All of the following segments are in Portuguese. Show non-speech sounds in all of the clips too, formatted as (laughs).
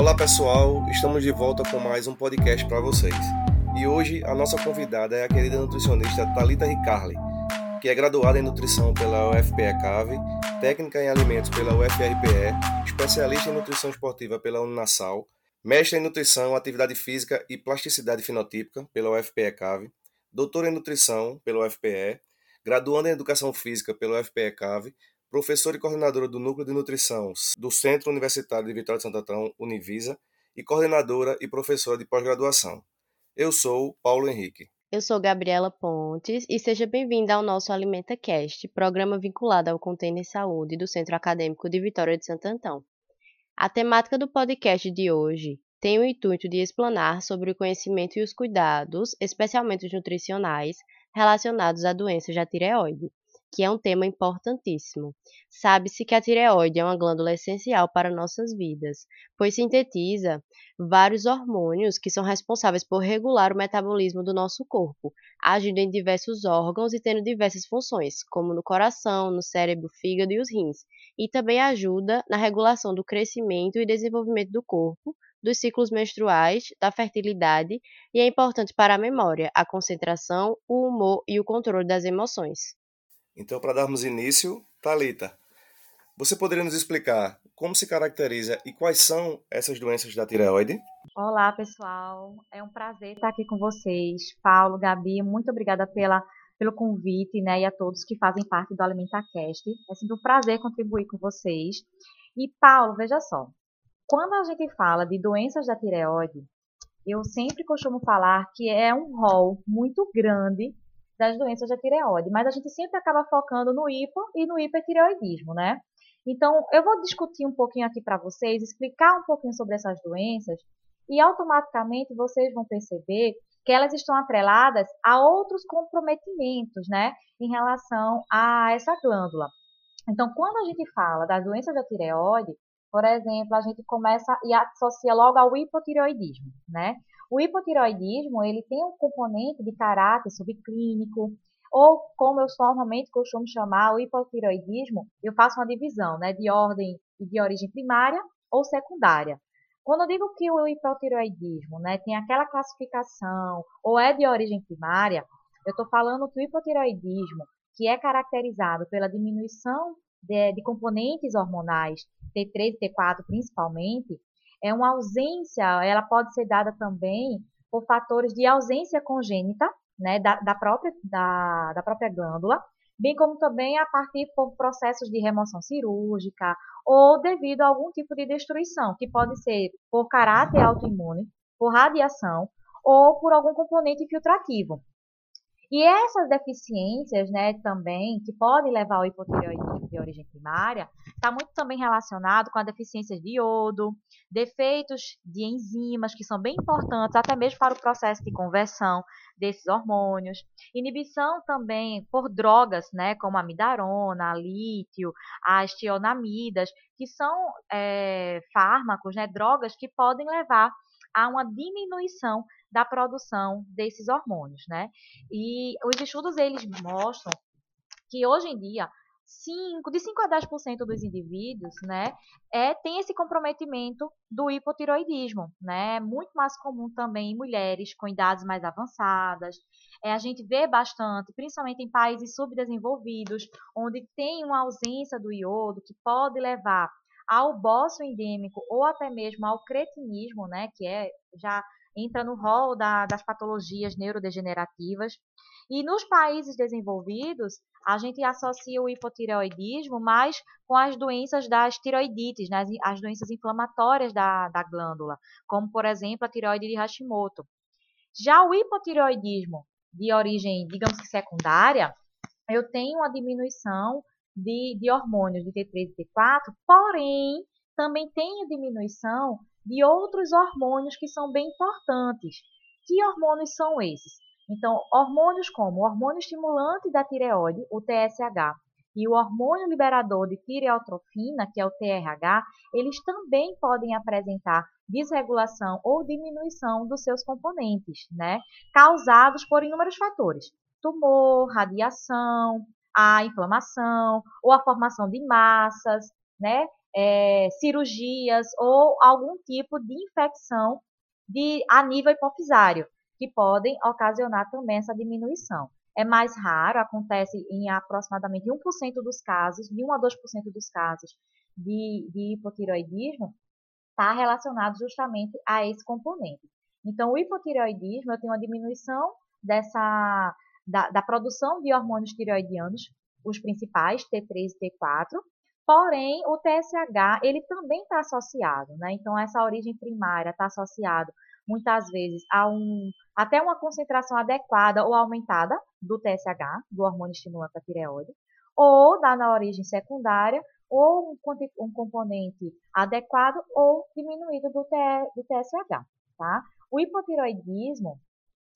Olá pessoal, estamos de volta com mais um podcast para vocês. E hoje a nossa convidada é a querida nutricionista Talita Ricarli, que é graduada em nutrição pela UFPE CAVE, técnica em alimentos pela UFRPE, especialista em nutrição esportiva pela Uninasal, mestre em nutrição, atividade física e plasticidade fenotípica pela UFPE CAVE, doutora em nutrição pela UFPE, graduanda em educação física pela UFPE CAVE, professora e coordenadora do Núcleo de Nutrição do Centro Universitário de Vitória de Santo Antão, Univisa, e coordenadora e professora de pós-graduação. Eu sou Paulo Henrique. Eu sou Gabriela Pontes e seja bem-vinda ao nosso Alimenta Cast, programa vinculado ao Container Saúde do Centro Acadêmico de Vitória de Santo Antão. A temática do podcast de hoje tem o intuito de explanar sobre o conhecimento e os cuidados, especialmente os nutricionais, relacionados à doença da tireoide, que é um tema importantíssimo. Sabe-se que a tireoide é uma glândula essencial para nossas vidas, pois sintetiza vários hormônios que são responsáveis por regular o metabolismo do nosso corpo, agindo em diversos órgãos e tendo diversas funções, como no coração, no cérebro, fígado e os rins, e também ajuda na regulação do crescimento e desenvolvimento do corpo, dos ciclos menstruais, da fertilidade e é importante para a memória, a concentração, o humor e o controle das emoções. Então, para darmos início, Talita, você poderia nos explicar como se caracteriza e quais são essas doenças da tireoide? Olá, pessoal. É um prazer estar aqui com vocês. Paulo, Gabi, muito obrigada pela, pelo convite, né, e a todos que fazem parte do AlimentaCast. É sempre um prazer contribuir com vocês. E, Paulo, veja só. Quando a gente fala de doenças da tireoide, eu sempre costumo falar que é um rol muito grande das doenças da tireoide, mas a gente sempre acaba focando no hipo e no hipertireoidismo, né? Então, eu vou discutir um pouquinho aqui para vocês, explicar um pouquinho sobre essas doenças e automaticamente vocês vão perceber que elas estão atreladas a outros comprometimentos, né, em relação a essa glândula. Então, quando a gente fala das doenças da tireoide, por exemplo, a gente começa e associa logo ao hipotireoidismo, né? O hipotireoidismo, ele tem um componente de caráter subclínico, ou como eu normalmente costumo chamar o hipotireoidismo, eu faço uma divisão, né, de ordem e de origem primária ou secundária. Quando eu digo que o hipotireoidismo, né, tem aquela classificação ou é de origem primária, eu estou falando que o hipotireoidismo, que é caracterizado pela diminuição de, de componentes hormonais, T3 e T4 principalmente, é uma ausência, ela pode ser dada também por fatores de ausência congênita, né, da, da, própria, da, da própria glândula, bem como também a partir por processos de remoção cirúrgica ou devido a algum tipo de destruição, que pode ser por caráter autoimune, por radiação ou por algum componente filtrativo. E essas deficiências, né, também, que podem levar ao hipotireoidismo de origem primária, está muito também relacionado com a deficiência de iodo, defeitos de enzimas, que são bem importantes até mesmo para o processo de conversão desses hormônios, inibição também por drogas, né, como a midarona, a lítio, as tionamidas, que são é, fármacos, né, drogas que podem levar a uma diminuição da produção desses hormônios, né? E os estudos eles mostram que hoje em dia 5, de 5 a 10% dos indivíduos, né, é, tem esse comprometimento do hipotiroidismo, né, é muito mais comum também em mulheres com idades mais avançadas, é, a gente vê bastante, principalmente em países subdesenvolvidos, onde tem uma ausência do iodo, que pode levar ao bócio endêmico ou até mesmo ao cretinismo, né, que é já entra no rol da, das patologias neurodegenerativas. E nos países desenvolvidos, a gente associa o hipotireoidismo mais com as doenças das tiroidites, né, as doenças inflamatórias da, da glândula, como, por exemplo, a tireoide de Hashimoto. Já o hipotireoidismo de origem, digamos que secundária, eu tenho uma diminuição de, de hormônios de T3 e T4, porém, também tenho diminuição de outros hormônios que são bem importantes. Que hormônios são esses? Então, hormônios como o hormônio estimulante da tireoide, o TSH, e o hormônio liberador de tireotrofina, que é o TRH, eles também podem apresentar desregulação ou diminuição dos seus componentes, né? Causados por inúmeros fatores: tumor, radiação, a inflamação ou a formação de massas, né? É, cirurgias ou algum tipo de infecção de, a nível hipofisário, que podem ocasionar também essa diminuição é mais raro, acontece em aproximadamente 1% dos casos, de 1 a 2% dos casos de, de hipotiroidismo, está relacionado justamente a esse componente. Então, o hipotireoidismo, eu tenho uma diminuição dessa, da, da produção de hormônios tireoidianos, os principais, T3 e T4, porém, o TSH, ele também está associado, né? Então, essa origem primária está associado muitas vezes a um, até uma concentração adequada ou aumentada do TSH, do hormônio estimulante da tireoide, ou dá na origem secundária, ou um, um componente adequado ou diminuído do, T, do TSH, tá? O hipotiroidismo,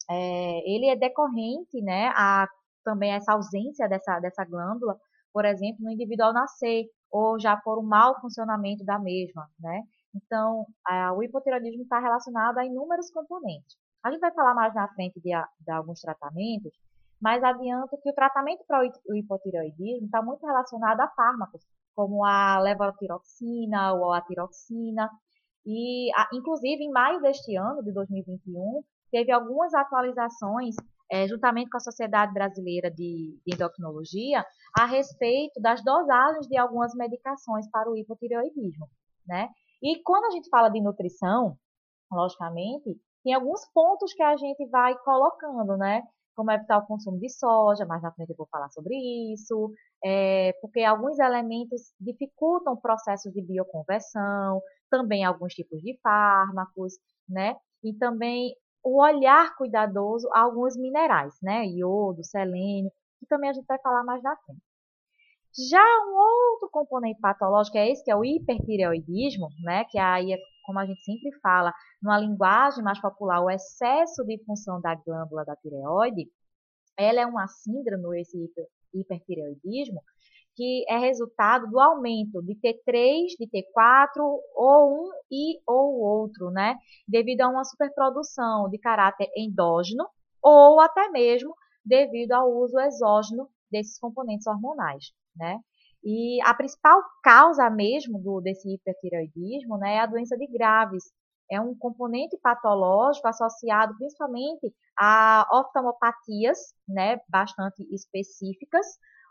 é, ele é decorrente, né, a também essa ausência dessa, dessa glândula, por exemplo, no indivíduo ao nascer, ou já por um mau funcionamento da mesma, né? Então, o hipotiroidismo está relacionado a inúmeros componentes. A gente vai falar mais na frente de, de alguns tratamentos, mas adianto que o tratamento para o hipotiroidismo está muito relacionado a fármacos, como a levotiroxina ou a tiroxina. E, inclusive, em maio deste ano, de 2021, teve algumas atualizações, é, juntamente com a Sociedade Brasileira de, de Endocrinologia, a respeito das dosagens de algumas medicações para o hipotireoidismo, né? E quando a gente fala de nutrição, logicamente, tem alguns pontos que a gente vai colocando, né? Como evitar o consumo de soja, mais na frente eu vou falar sobre isso, é, porque alguns elementos dificultam processos de bioconversão, também alguns tipos de fármacos, né? E também o olhar cuidadoso a alguns minerais, né? Iodo, selênio, que também a gente vai falar mais na frente. Já um outro componente patológico é esse, que é o hipertireoidismo, né, que aí é, como a gente sempre fala, numa linguagem mais popular, o excesso de função da glândula da tireoide, ela é uma síndrome, esse hipertireoidismo, que é resultado do aumento de T3, de T4, ou um e ou outro, né? Devido a uma superprodução de caráter endógeno, ou até mesmo devido ao uso exógeno desses componentes hormonais né? E a principal causa mesmo do, desse hipertireoidismo né, é a doença de Graves. É um componente patológico associado principalmente a oftalmopatias, né, bastante específicas,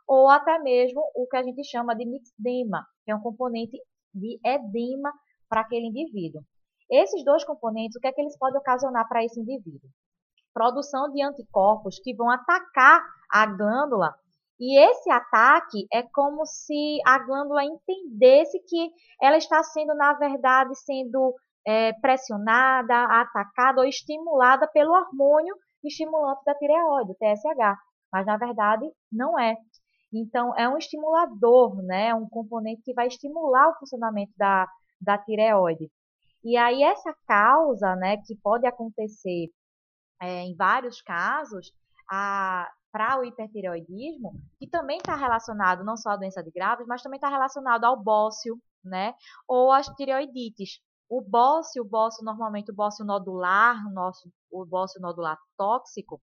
ou até mesmo o que a gente chama de mixedema, que é um componente de edema para aquele indivíduo. Esses dois componentes, o que é que eles podem ocasionar para esse indivíduo? Produção de anticorpos que vão atacar a glândula e esse ataque é como se a glândula entendesse que ela está sendo, na verdade, sendo é, pressionada, atacada ou estimulada pelo hormônio estimulante da tireoide, o TSH. Mas, na verdade, não é. Então, é um estimulador, né? um componente que vai estimular o funcionamento da, da tireoide. E aí, essa causa, né, que pode acontecer é, em vários casos, a, para o hipertireoidismo, que também está relacionado não só à doença de Graves, mas também está relacionado ao bócio, né? Ou às tireoidites. O bócio, o bócio normalmente o bócio nodular, o, nosso, o bócio nodular tóxico,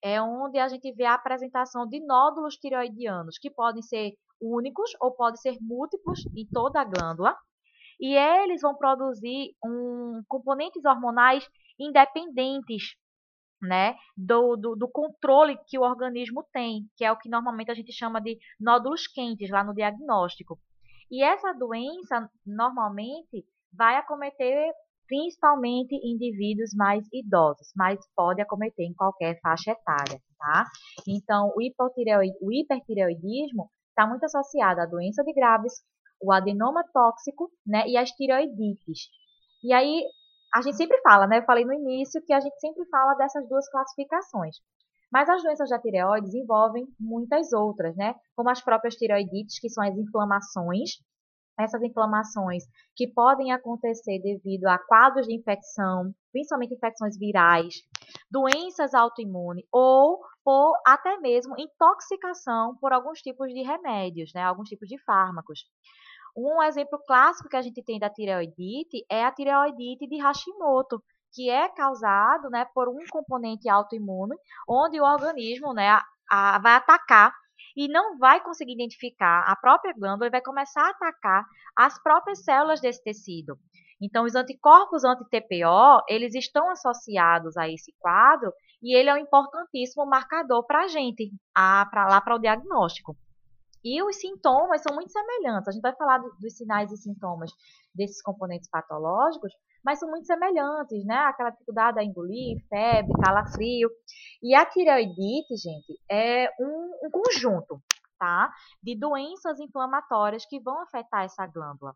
é onde a gente vê a apresentação de nódulos tireoidianos, que podem ser únicos ou podem ser múltiplos em toda a glândula, e eles vão produzir um, componentes hormonais independentes né, do, do, do, controle que o organismo tem, que é o que normalmente a gente chama de nódulos quentes lá no diagnóstico. E essa doença, normalmente, vai acometer principalmente indivíduos mais idosos, mas pode acometer em qualquer faixa etária, tá? Então, o, o hipertireoidismo está muito associado à doença de Graves, o adenoma tóxico, né, e as tireoidites. E aí, a gente sempre fala, né? Eu falei no início que a gente sempre fala dessas duas classificações. Mas as doenças da tireoide envolvem muitas outras, né? Como as próprias tireoidites, que são as inflamações essas inflamações que podem acontecer devido a quadros de infecção, principalmente infecções virais, doenças autoimunes ou ou até mesmo intoxicação por alguns tipos de remédios, né, alguns tipos de fármacos. Um exemplo clássico que a gente tem da tireoidite é a tireoidite de Hashimoto, que é causado né, por um componente autoimune, onde o organismo né, a, a, vai atacar e não vai conseguir identificar a própria glândula e vai começar a atacar as próprias células desse tecido. Então, os anticorpos anti-TPO, eles estão associados a esse quadro e ele é um importantíssimo marcador para a gente, lá para o diagnóstico. E os sintomas são muito semelhantes. A gente vai falar dos sinais e sintomas desses componentes patológicos, mas são muito semelhantes, né? Aquela dificuldade a engolir, febre, calafrio. E a tireoidite, gente, é um, um conjunto, tá? De doenças inflamatórias que vão afetar essa glândula.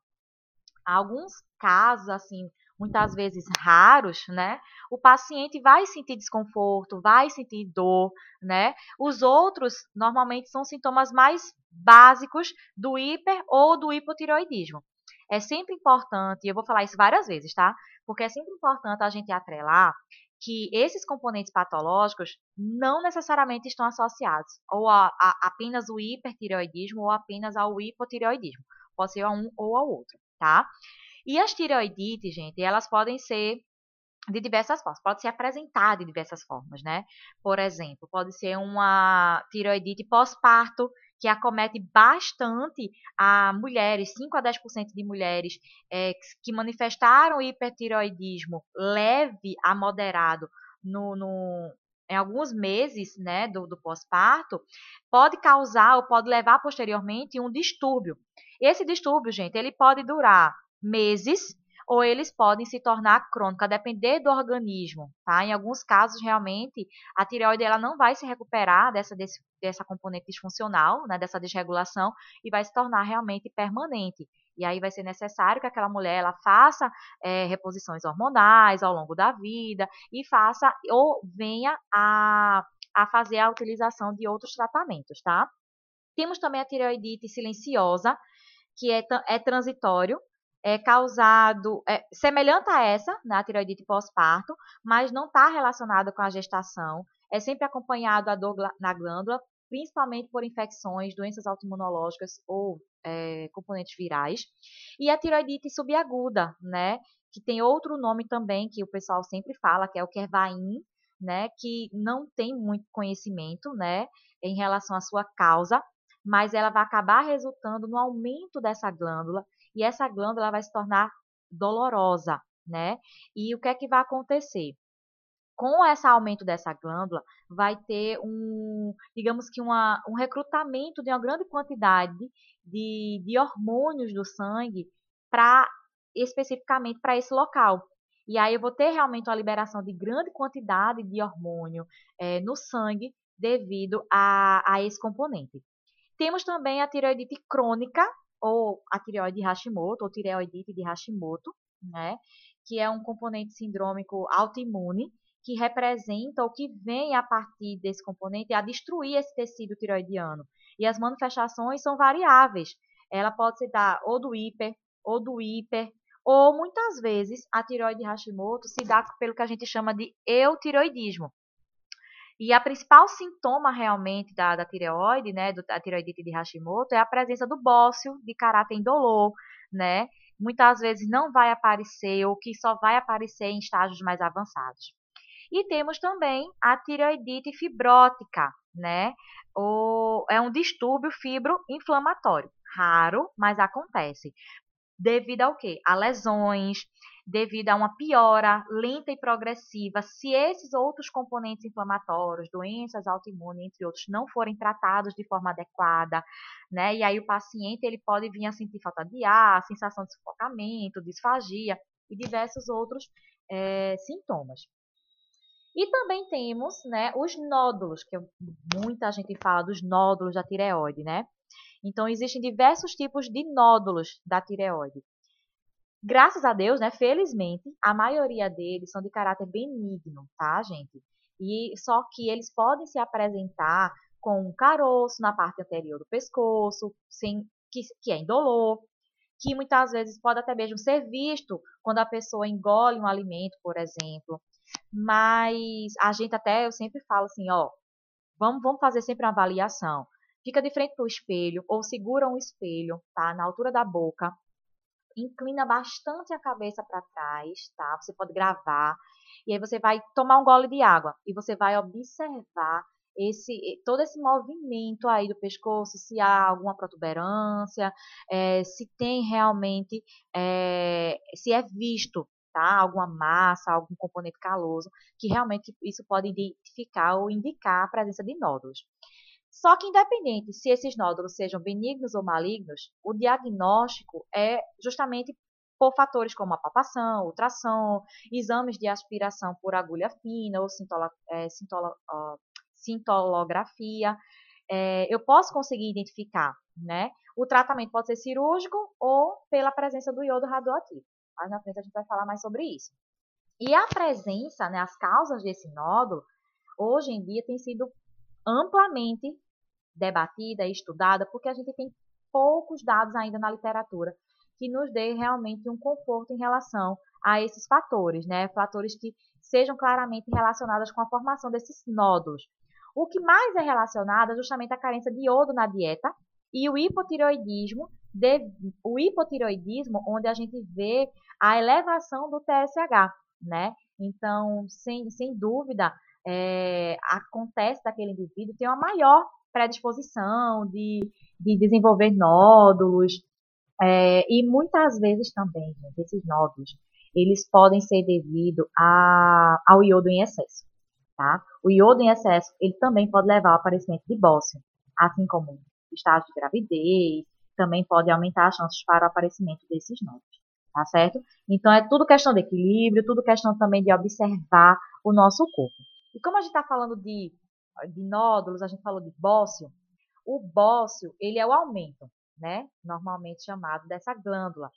Alguns casos, assim, muitas vezes raros, né? O paciente vai sentir desconforto, vai sentir dor, né? Os outros normalmente são sintomas mais básicos do hiper ou do hipotireoidismo. É sempre importante, e eu vou falar isso várias vezes, tá? Porque é sempre importante a gente atrelar que esses componentes patológicos não necessariamente estão associados ou a, a apenas o hipertireoidismo ou apenas ao hipotireoidismo. Pode ser a um ou ao outro, tá? E as tireoidites, gente, elas podem ser de diversas formas, pode ser apresentada de diversas formas, né? Por exemplo, pode ser uma tireoidite pós-parto, que acomete bastante a mulheres, 5 a 10% de mulheres é, que manifestaram hipertiroidismo leve a moderado no, no, em alguns meses né, do, do pós-parto, pode causar ou pode levar posteriormente um distúrbio. Esse distúrbio, gente, ele pode durar meses ou eles podem se tornar crônicos, depender do organismo, tá? Em alguns casos, realmente, a tireoide ela não vai se recuperar dessa, desse, dessa componente disfuncional, né, dessa desregulação, e vai se tornar realmente permanente. E aí vai ser necessário que aquela mulher ela faça é, reposições hormonais ao longo da vida e faça ou venha a, a fazer a utilização de outros tratamentos, tá? Temos também a tireoidite silenciosa, que é, é transitório, é causado, é, semelhante a essa, na né, tireoidite pós-parto, mas não está relacionado com a gestação. É sempre acompanhado a dor na glândula, principalmente por infecções, doenças autoimunológicas ou é, componentes virais. E a tireoidite subaguda, né, que tem outro nome também que o pessoal sempre fala, que é o Kervain, né, que não tem muito conhecimento, né, em relação à sua causa, mas ela vai acabar resultando no aumento dessa glândula e essa glândula vai se tornar dolorosa, né? E o que é que vai acontecer? Com esse aumento dessa glândula, vai ter um, digamos que uma, um recrutamento de uma grande quantidade de, de hormônios do sangue para especificamente para esse local. E aí eu vou ter realmente uma liberação de grande quantidade de hormônio é, no sangue devido a, a esse componente. Temos também a tireoidite crônica, ou a tireoide de Hashimoto, ou tireoidite de Hashimoto, né? Que é um componente sindrômico autoimune que representa ou que vem a partir desse componente a destruir esse tecido tireoidiano. E as manifestações são variáveis. Ela pode se dar ou do hiper, ou do hiper, ou muitas vezes a tireoide de Hashimoto se dá pelo que a gente chama de eutiroidismo, e a principal sintoma realmente da, da tireoide, né, do, da tireoidite de Hashimoto, é a presença do bócio de caráter indolor, né? Muitas vezes não vai aparecer ou que só vai aparecer em estágios mais avançados. E temos também a tireoidite fibrótica, né? O, é um distúrbio fibroinflamatório. Raro, mas acontece. Devido ao quê? A lesões, devido a uma piora lenta e progressiva, se esses outros componentes inflamatórios, doenças autoimunes, entre outros, não forem tratados de forma adequada, né? E aí o paciente ele pode vir a sentir falta de ar, sensação de sufocamento, disfagia e diversos outros é, sintomas. E também temos, né, os nódulos, que muita gente fala dos nódulos da tireoide, né? Então, existem diversos tipos de nódulos da tireoide. Graças a Deus, né, felizmente, a maioria deles são de caráter benigno, tá, gente? E só que eles podem se apresentar com um caroço na parte anterior do pescoço, sem que, que é indolor, que muitas vezes pode até mesmo ser visto quando a pessoa engole um alimento, por exemplo. Mas a gente até, eu sempre falo assim, ó, vamos, vamos fazer sempre uma avaliação. Fica de frente para o espelho ou segura um espelho, tá? Na altura da boca. Inclina bastante a cabeça para trás, tá? Você pode gravar. E aí você vai tomar um gole de água e você vai observar esse todo esse movimento aí do pescoço, se há alguma protuberância, é, se tem realmente, é, se é visto tá, alguma massa, algum componente caloso, que realmente isso pode identificar ou indicar a presença de nódulos. Só que, independente se esses nódulos sejam benignos ou malignos, o diagnóstico é justamente por fatores como a palpação, ultrassom, exames de aspiração por agulha fina ou sintola, é, sintolografia. É, eu posso conseguir identificar, né? O tratamento pode ser cirúrgico ou pela presença do iodo radioativo. Mais na frente a gente vai falar mais sobre isso. E a presença, né, as causas desse nódulo, hoje em dia tem sido amplamente debatida estudada, porque a gente tem poucos dados ainda na literatura que nos dê realmente um conforto em relação a esses fatores, né? Fatores que sejam claramente relacionados com a formação desses nódulos. O que mais é relacionado é justamente a carência de iodo na dieta e o hipotireoidismo, de, o hipotireoidismo onde a gente vê a elevação do TSH, né? Então, sem, sem dúvida, é, acontece daquele indivíduo ter uma maior predisposição de, de desenvolver nódulos, é, e muitas vezes também, gente, esses nódulos, eles podem ser devido a, ao iodo em excesso, tá? O iodo em excesso, ele também pode levar ao aparecimento de bócio, assim como estágio de gravidez, também pode aumentar as chances para o aparecimento desses nódulos, tá certo? Então, é tudo questão de equilíbrio, tudo questão também de observar o nosso corpo. E como a gente está falando de, de nódulos, a gente falou de bócio, o bócio, ele é o aumento né? Normalmente chamado dessa glândula.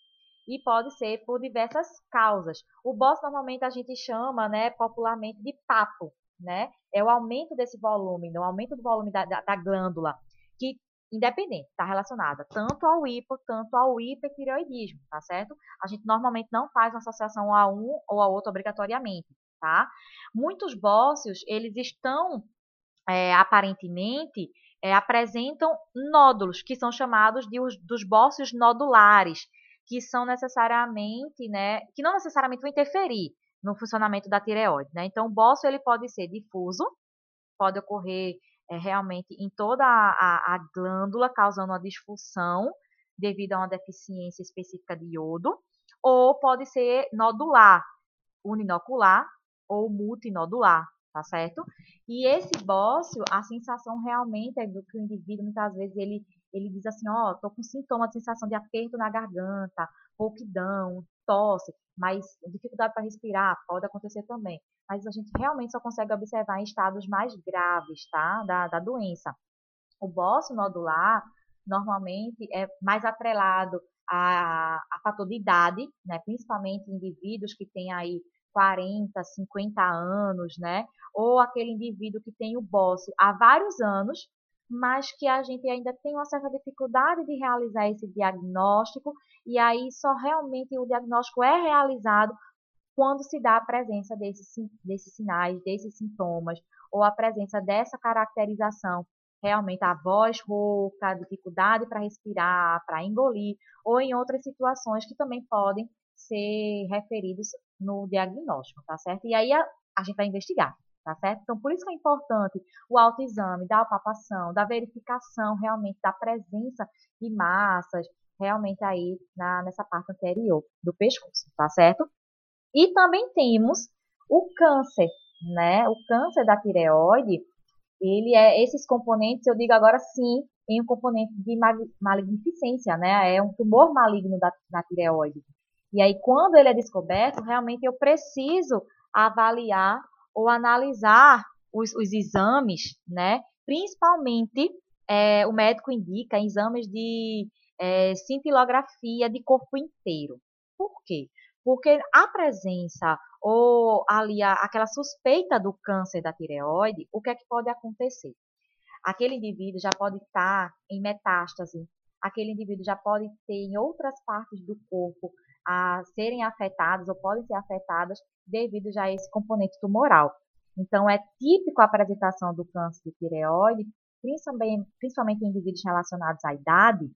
E pode ser por diversas causas. O bócio normalmente a gente chama, né, popularmente de papo, né? É o aumento desse volume, o aumento do volume da, da, da glândula, que independente, está relacionada tanto ao hipo, tanto ao hipertireoidismo, tá certo? A gente normalmente não faz uma associação a um ou a outro obrigatoriamente, tá? Muitos bócios, eles estão é, aparentemente é, apresentam nódulos, que são chamados de os, dos bócios nodulares, que são necessariamente, né, que não necessariamente vão interferir no funcionamento da tireoide, né? Então, o bócio ele pode ser difuso, pode ocorrer é, realmente em toda a, a, a glândula, causando uma disfunção devido a uma deficiência específica de iodo, ou pode ser nodular, uninocular ou multinodular, tá certo? E esse bócio, a sensação realmente é do que o indivíduo, muitas vezes, ele, ele diz assim, ó, oh, tô com sintoma de sensação de aperto na garganta, rouquidão, tosse, mas dificuldade para respirar pode acontecer também. Mas a gente realmente só consegue observar em estados mais graves, tá, da, da doença. O bócio nodular, normalmente, é mais atrelado a, a fator de idade, né, principalmente indivíduos que têm aí 40, 50 anos, né? Ou aquele indivíduo que tem o bócio há vários anos, mas que a gente ainda tem uma certa dificuldade de realizar esse diagnóstico, e aí só realmente o diagnóstico é realizado quando se dá a presença desses, desses sinais, desses sintomas, ou a presença dessa caracterização, realmente a voz rouca, a dificuldade para respirar, para engolir, ou em outras situações que também podem ser referidos no diagnóstico, tá certo? E aí a, a gente vai investigar, tá certo? Então, por isso que é importante o autoexame, da palpação, da verificação realmente da presença de massas, realmente aí na, nessa parte anterior do pescoço, tá certo? E também temos o câncer, né? O câncer da tireoide, ele é esses componentes, eu digo agora sim, em um componente de malignificência, né? É um tumor maligno da, da tireoide. E aí, quando ele é descoberto, realmente eu preciso avaliar ou analisar os, os exames, né? Principalmente, é, o médico indica exames de é, cintilografia de corpo inteiro. Por quê? Porque a presença ou ali a, aquela suspeita do câncer da tireoide, o que é que pode acontecer? Aquele indivíduo já pode estar em metástase, aquele indivíduo já pode ter em outras partes do corpo a serem afetadas ou podem ser afetadas devido já a esse componente tumoral. Então, é típico a apresentação do câncer de tireoide, principalmente, em indivíduos relacionados à idade,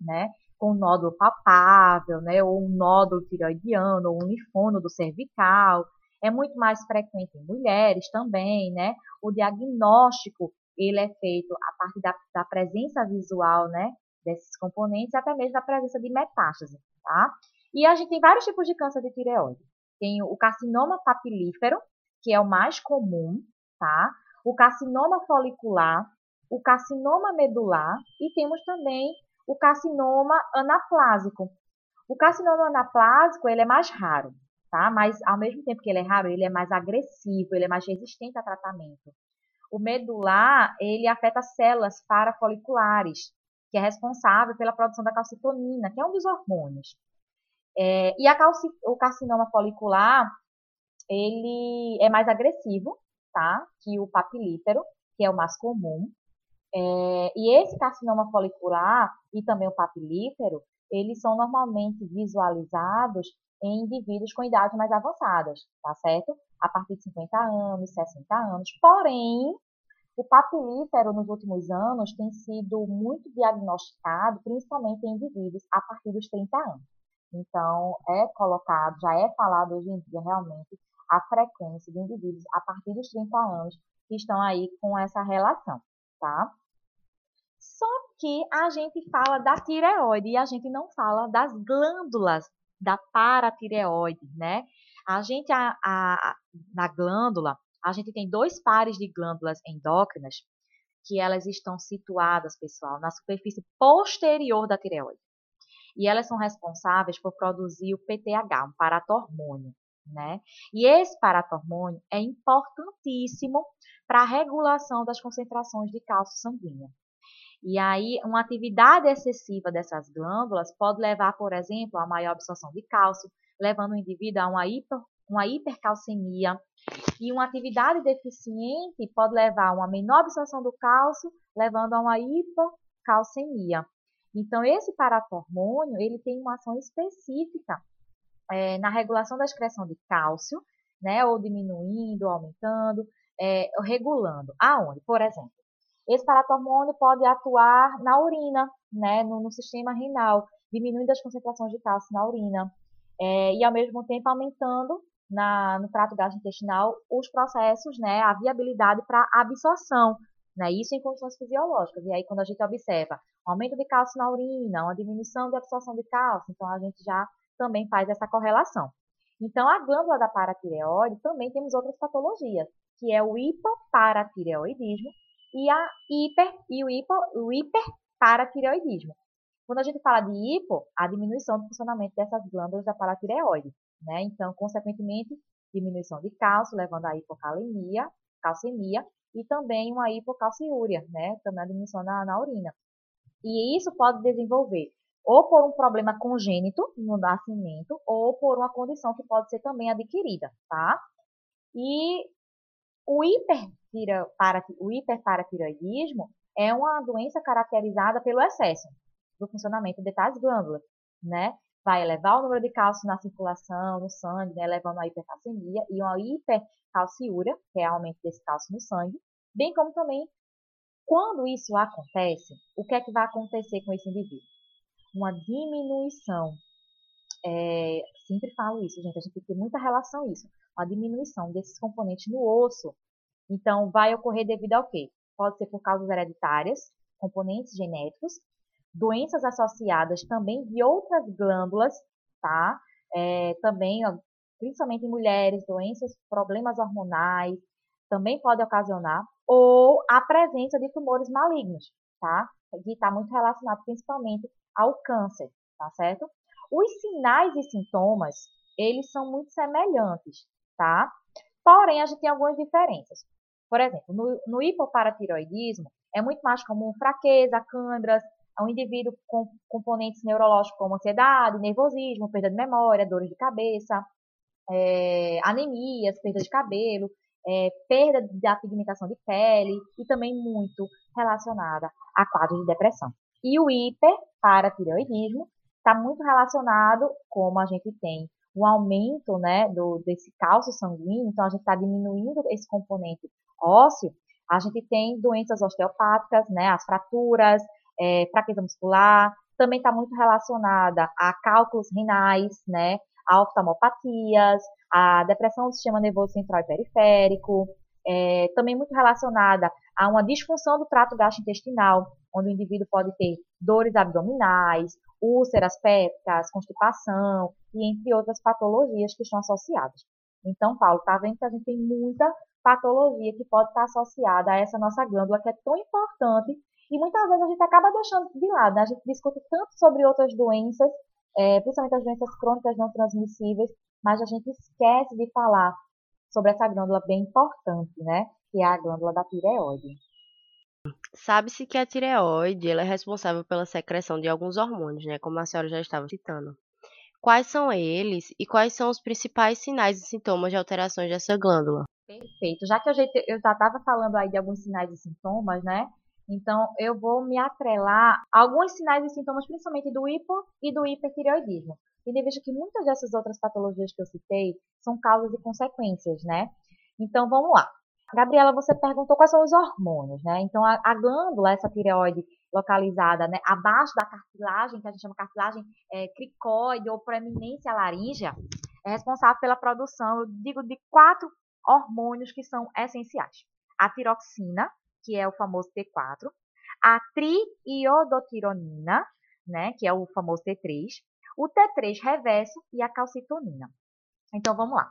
né, com nódulo palpável, né, ou um nódulo tireoidiano, ou um do cervical. É muito mais frequente em mulheres também, né? O diagnóstico, ele é feito a partir da, da presença visual, né, desses componentes, até mesmo da presença de metástase, tá? E a gente tem vários tipos de câncer de tireoide. Tem o carcinoma papilífero, que é o mais comum, tá? O carcinoma folicular, o carcinoma medular e temos também o carcinoma anaplásico. O carcinoma anaplásico, ele é mais raro, tá? Mas ao mesmo tempo que ele é raro, ele é mais agressivo, ele é mais resistente a tratamento. O medular, ele afeta células parafoliculares, que é responsável pela produção da calcitonina, que é um dos hormônios. É, e calci, o carcinoma folicular, ele é mais agressivo, tá? Que o papilífero, que é o mais comum. É, e esse carcinoma folicular e também o papilífero, eles são normalmente visualizados em indivíduos com idades mais avançadas, tá certo? A partir de 50 anos, 60 anos. Porém, o papilífero nos últimos anos tem sido muito diagnosticado, principalmente em indivíduos a partir dos 30 anos. Então, é colocado, já é falado hoje em dia realmente a frequência de indivíduos a partir dos 30 anos que estão aí com essa relação, tá? Só que a gente fala da tireoide e a gente não fala das glândulas da paratireoide, né? A gente, a, a, na glândula, a gente tem dois pares de glândulas endócrinas que elas estão situadas, pessoal, na superfície posterior da tireoide e elas são responsáveis por produzir o PTH, um paratormônio, né? E esse paratormônio é importantíssimo para a regulação das concentrações de cálcio sanguíneo. E aí, uma atividade excessiva dessas glândulas pode levar, por exemplo, a maior absorção de cálcio, levando o indivíduo a uma, hiper, uma hipercalcemia. E uma atividade deficiente pode levar a uma menor absorção do cálcio, levando a uma hipocalcemia. Então, esse paratormônio, ele tem uma ação específica é, na regulação da excreção de cálcio, né, ou diminuindo, aumentando, é, regulando. Aonde? Por exemplo, esse paratormônio pode atuar na urina, né, no, no sistema renal, diminuindo as concentrações de cálcio na urina, é, e ao mesmo tempo aumentando na, no trato gastrointestinal os processos, né, a viabilidade para absorção né? Isso em condições fisiológicas. E aí, quando a gente observa um aumento de cálcio na urina, uma diminuição de absorção de cálcio, então a gente já também faz essa correlação. Então, a glândula da paratireoide também temos outras patologias, que é o hipoparatireoidismo e, a hiper, e o, hipo, o hiperparatireoidismo. Quando a gente fala de hipo, a diminuição do funcionamento dessas glândulas da paratireoide, né? Então, consequentemente, diminuição de cálcio, levando à hipocalemia, calcemia, e também uma hipocalciúria, né, também a diminuição na, na urina. E isso pode desenvolver ou por um problema congênito no nascimento, ou por uma condição que pode ser também adquirida, tá? E o, o hiperparatiroidismo é uma doença caracterizada pelo excesso do funcionamento de tais glândulas, né? Vai elevar o número de cálcio na circulação, no sangue, né? levando a hipercalcemia e uma hiper calciúria, que é aumento desse cálcio no sangue, bem como também quando isso acontece, o que é que vai acontecer com esse indivíduo? Uma diminuição. É, sempre falo isso, gente, a gente tem muita relação a isso. Uma diminuição desses componentes no osso. Então, vai ocorrer devido ao quê? Pode ser por causas hereditárias, componentes genéticos, doenças associadas também de outras glândulas, tá? É, também principalmente em mulheres, doenças, problemas hormonais, também pode ocasionar, ou a presença de tumores malignos, tá? Que está muito relacionado principalmente ao câncer, tá certo? Os sinais e sintomas, eles são muito semelhantes, tá? Porém, a gente tem algumas diferenças. Por exemplo, no, no hipoparatiroidismo, é muito mais comum fraqueza, câimbras, um indivíduo com componentes neurológicos como ansiedade, nervosismo, perda de memória, dores de cabeça, é, anemias, perda de cabelo, é, perda da pigmentação de pele e também muito relacionada a quadros de depressão. E o hiperparatireoidismo está muito relacionado, como a gente tem um aumento né, do, desse cálcio sanguíneo, então a gente está diminuindo esse componente ósseo, a gente tem doenças osteopáticas, né, as fraturas, é, fraqueza muscular, também está muito relacionada a cálculos renais, né, a oftalmopatias, a depressão do sistema nervoso central e periférico, é, também muito relacionada a uma disfunção do trato gastrointestinal, onde o indivíduo pode ter dores abdominais, úlceras pépticas, constipação e entre outras patologias que estão associadas. Então, Paulo, tá vendo que a gente tem muita patologia que pode estar associada a essa nossa glândula que é tão importante e muitas vezes a gente acaba deixando de lado. Né? A gente discute tanto sobre outras doenças, é, principalmente as doenças crônicas não transmissíveis, mas a gente esquece de falar sobre essa glândula bem importante, né? Que é a glândula da tireoide. Sabe-se que a tireoide ela é responsável pela secreção de alguns hormônios, né? Como a senhora já estava citando. Quais são eles e quais são os principais sinais e sintomas de alterações dessa glândula? Perfeito. Já que eu já estava falando aí de alguns sinais e sintomas, né? Então, eu vou me atrelar a alguns sinais e sintomas, principalmente do hipo e do hipertireoidismo. E veja que muitas dessas outras patologias que eu citei são causas e consequências, né? Então, vamos lá. Gabriela, você perguntou quais são os hormônios, né? Então, a, a glândula, essa tireoide localizada né, abaixo da cartilagem, que a gente chama cartilagem é, cricoide ou proeminência laríngea, é responsável pela produção, eu digo, de quatro hormônios que são essenciais. A tiroxina, que é o famoso T4, a triiodotironina, né, que é o famoso T3, o T3 reverso e a calcitonina. Então, vamos lá.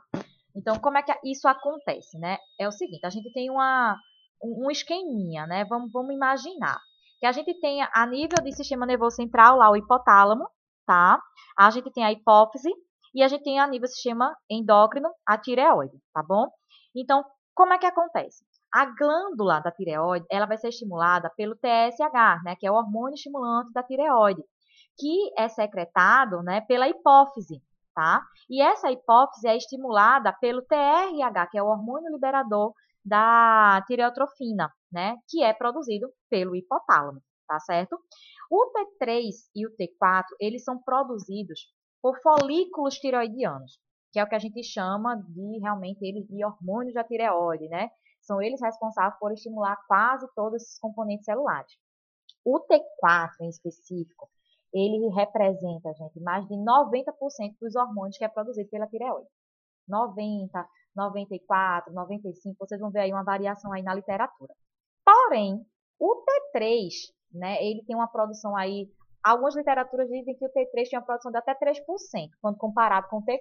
Então, como é que isso acontece, né? É o seguinte, a gente tem uma, um esqueminha, né? Vamos, vamos imaginar que a gente tem a nível de sistema nervoso central lá o hipotálamo, tá? A gente tem a hipófise e a gente tem a nível do sistema endócrino a tireoide, tá bom? Então, como é que acontece? A glândula da tireoide, ela vai ser estimulada pelo TSH, né, que é o hormônio estimulante da tireoide, que é secretado, né, pela hipófise, tá? E essa hipófise é estimulada pelo TRH, que é o hormônio liberador da tireotrofina, né, que é produzido pelo hipotálamo, tá certo? O T3 e o T4, eles são produzidos por folículos tireoidianos, que é o que a gente chama de realmente eles de hormônios da tireoide, né? São eles responsáveis por estimular quase todos esses componentes celulares. O T4 em específico, ele representa, gente, mais de 90% dos hormônios que é produzido pela tireoide. 90, 94, 95, vocês vão ver aí uma variação aí na literatura. Porém, o T3, né, ele tem uma produção aí, algumas literaturas dizem que o T3 tem uma produção de até 3%, quando comparado com o T4.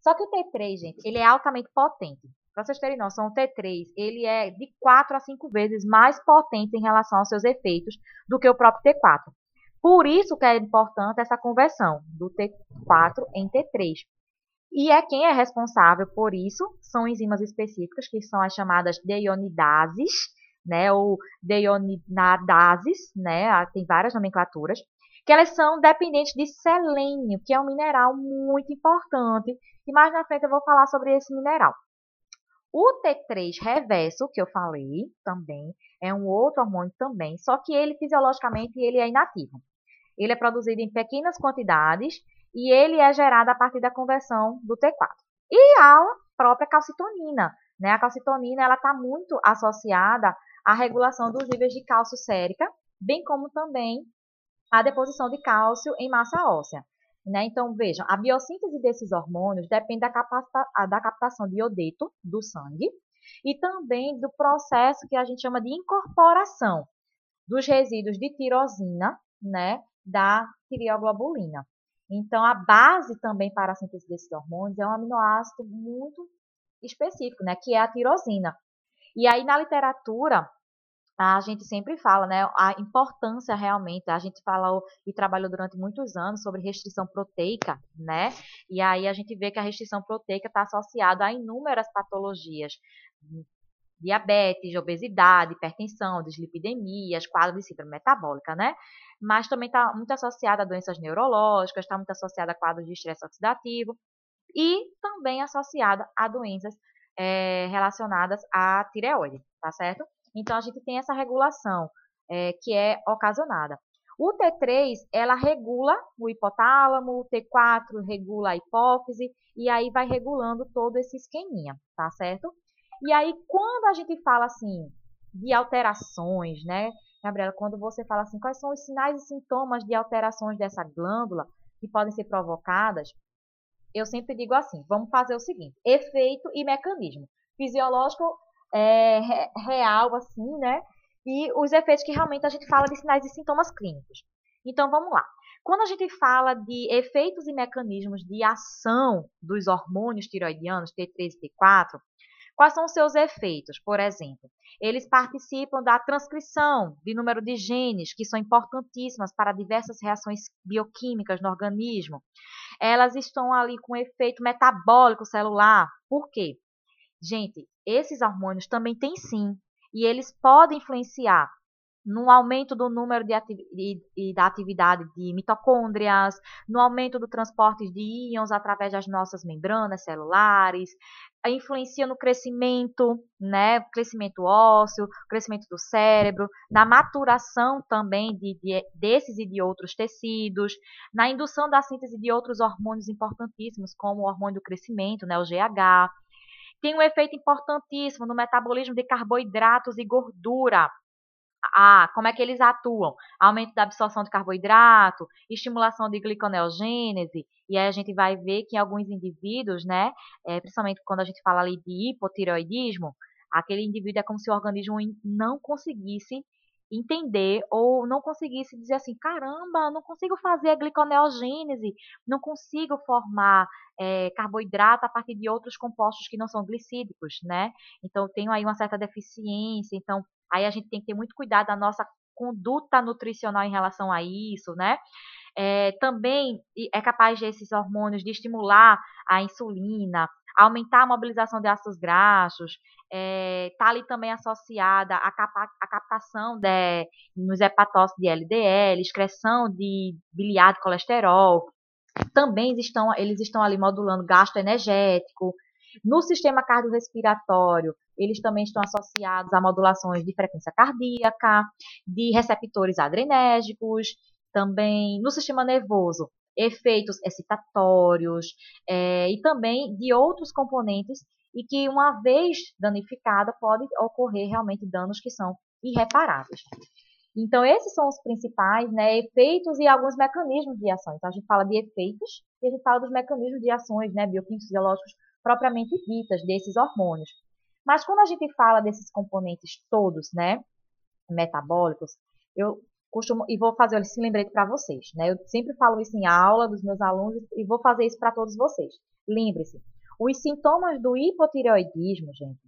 Só que o T3, gente, ele é altamente potente. Para vocês terem noção, o T3, ele é de 4 a 5 vezes mais potente em relação aos seus efeitos do que o próprio T4. Por isso que é importante essa conversão do T4 em T3. E é quem é responsável por isso são enzimas específicas, que são as chamadas deionidases, né, ou deionidadases, né, tem várias nomenclaturas, que elas são dependentes de selênio, que é um mineral muito importante, e mais na frente eu vou falar sobre esse mineral. O T3 reverso, que eu falei também, é um outro hormônio também, só que ele fisiologicamente ele é inativo. Ele é produzido em pequenas quantidades e ele é gerado a partir da conversão do T4. E a própria calcitonina, né? A calcitonina ela está muito associada à regulação dos níveis de cálcio sérica, bem como também a deposição de cálcio em massa óssea. Né? Então, vejam, a biossíntese desses hormônios depende da, da captação de iodeto do sangue e também do processo que a gente chama de incorporação dos resíduos de tirosina né, da tireoglobulina. Então, a base também para a síntese desses hormônios é um aminoácido muito específico, né, que é a tirosina. E aí, na literatura, a gente sempre fala, né, a importância realmente, a gente falou e trabalhou durante muitos anos sobre restrição proteica, né, e aí a gente vê que a restrição proteica está associada a inúmeras patologias, diabetes, obesidade, hipertensão, dislipidemias, quadro de síndrome metabólica, né? Mas também está muito associada a doenças neurológicas, está muito associada a quadros de estresse oxidativo e também associada a doenças é, relacionadas à tireoide, tá certo? Então a gente tem essa regulação é, que é ocasionada. O T3, ela regula o hipotálamo, o T4 regula a hipófise, e aí vai regulando todo esse esqueminha, tá certo? E aí, quando a gente fala assim de alterações, né, Gabriela, quando você fala assim, quais são os sinais e sintomas de alterações dessa glândula que podem ser provocadas, eu sempre digo assim, vamos fazer o seguinte, efeito e mecanismo. Fisiológico é, real, assim, né? E os efeitos que realmente a gente fala de sinais e sintomas clínicos. Então, vamos lá. Quando a gente fala de efeitos e mecanismos de ação dos hormônios tiroidianos, T3 e T4, Quais são os seus efeitos? Por exemplo, eles participam da transcrição de número de genes, que são importantíssimas para diversas reações bioquímicas no organismo. Elas estão ali com efeito metabólico celular. Por quê? Gente, esses hormônios também têm sim, e eles podem influenciar no aumento do número de e da atividade de mitocôndrias, no aumento do transporte de íons através das nossas membranas celulares, influencia no crescimento, né, crescimento ósseo, crescimento do cérebro, na maturação também de, de, desses e de outros tecidos, na indução da síntese de outros hormônios importantíssimos, como o hormônio do crescimento, né, o GH. Tem um efeito importantíssimo no metabolismo de carboidratos e gordura, ah, como é que eles atuam? Aumento da absorção de carboidrato, estimulação de gliconeogênese, e aí a gente vai ver que em alguns indivíduos, né, é, principalmente quando a gente fala ali de hipotireoidismo, aquele indivíduo é como se o organismo não conseguisse entender ou não conseguisse dizer assim, caramba, não consigo fazer a gliconeogênese, não consigo formar é, carboidrato a partir de outros compostos que não são glicídicos, né? Então, tenho aí uma certa deficiência, então Aí a gente tem que ter muito cuidado da nossa conduta nutricional em relação a isso, né? É, também é capaz desses hormônios de estimular a insulina, aumentar a mobilização de ácidos graxos, está é, tá ali também associada à, capa, à captação de, nos hepatócitos de LDL, excreção de biliar de colesterol. Também estão, eles estão ali modulando gasto energético. No sistema cardiorrespiratório, eles também estão associados a modulações de frequência cardíaca, de receptores adrenérgicos, também no sistema nervoso, efeitos excitatórios é, e também de outros componentes e que uma vez danificada pode ocorrer realmente danos que são irreparáveis. Então esses são os principais né, efeitos e alguns mecanismos de ação. Então a gente fala de efeitos e a gente fala dos mecanismos de ações né, biofisiológicos propriamente ditas desses hormônios. Mas quando a gente fala desses componentes todos, né, metabólicos, eu costumo e vou fazer esse lembrete para vocês, né? Eu sempre falo isso em aula dos meus alunos e vou fazer isso para todos vocês. Lembre-se, os sintomas do hipotireoidismo, gente,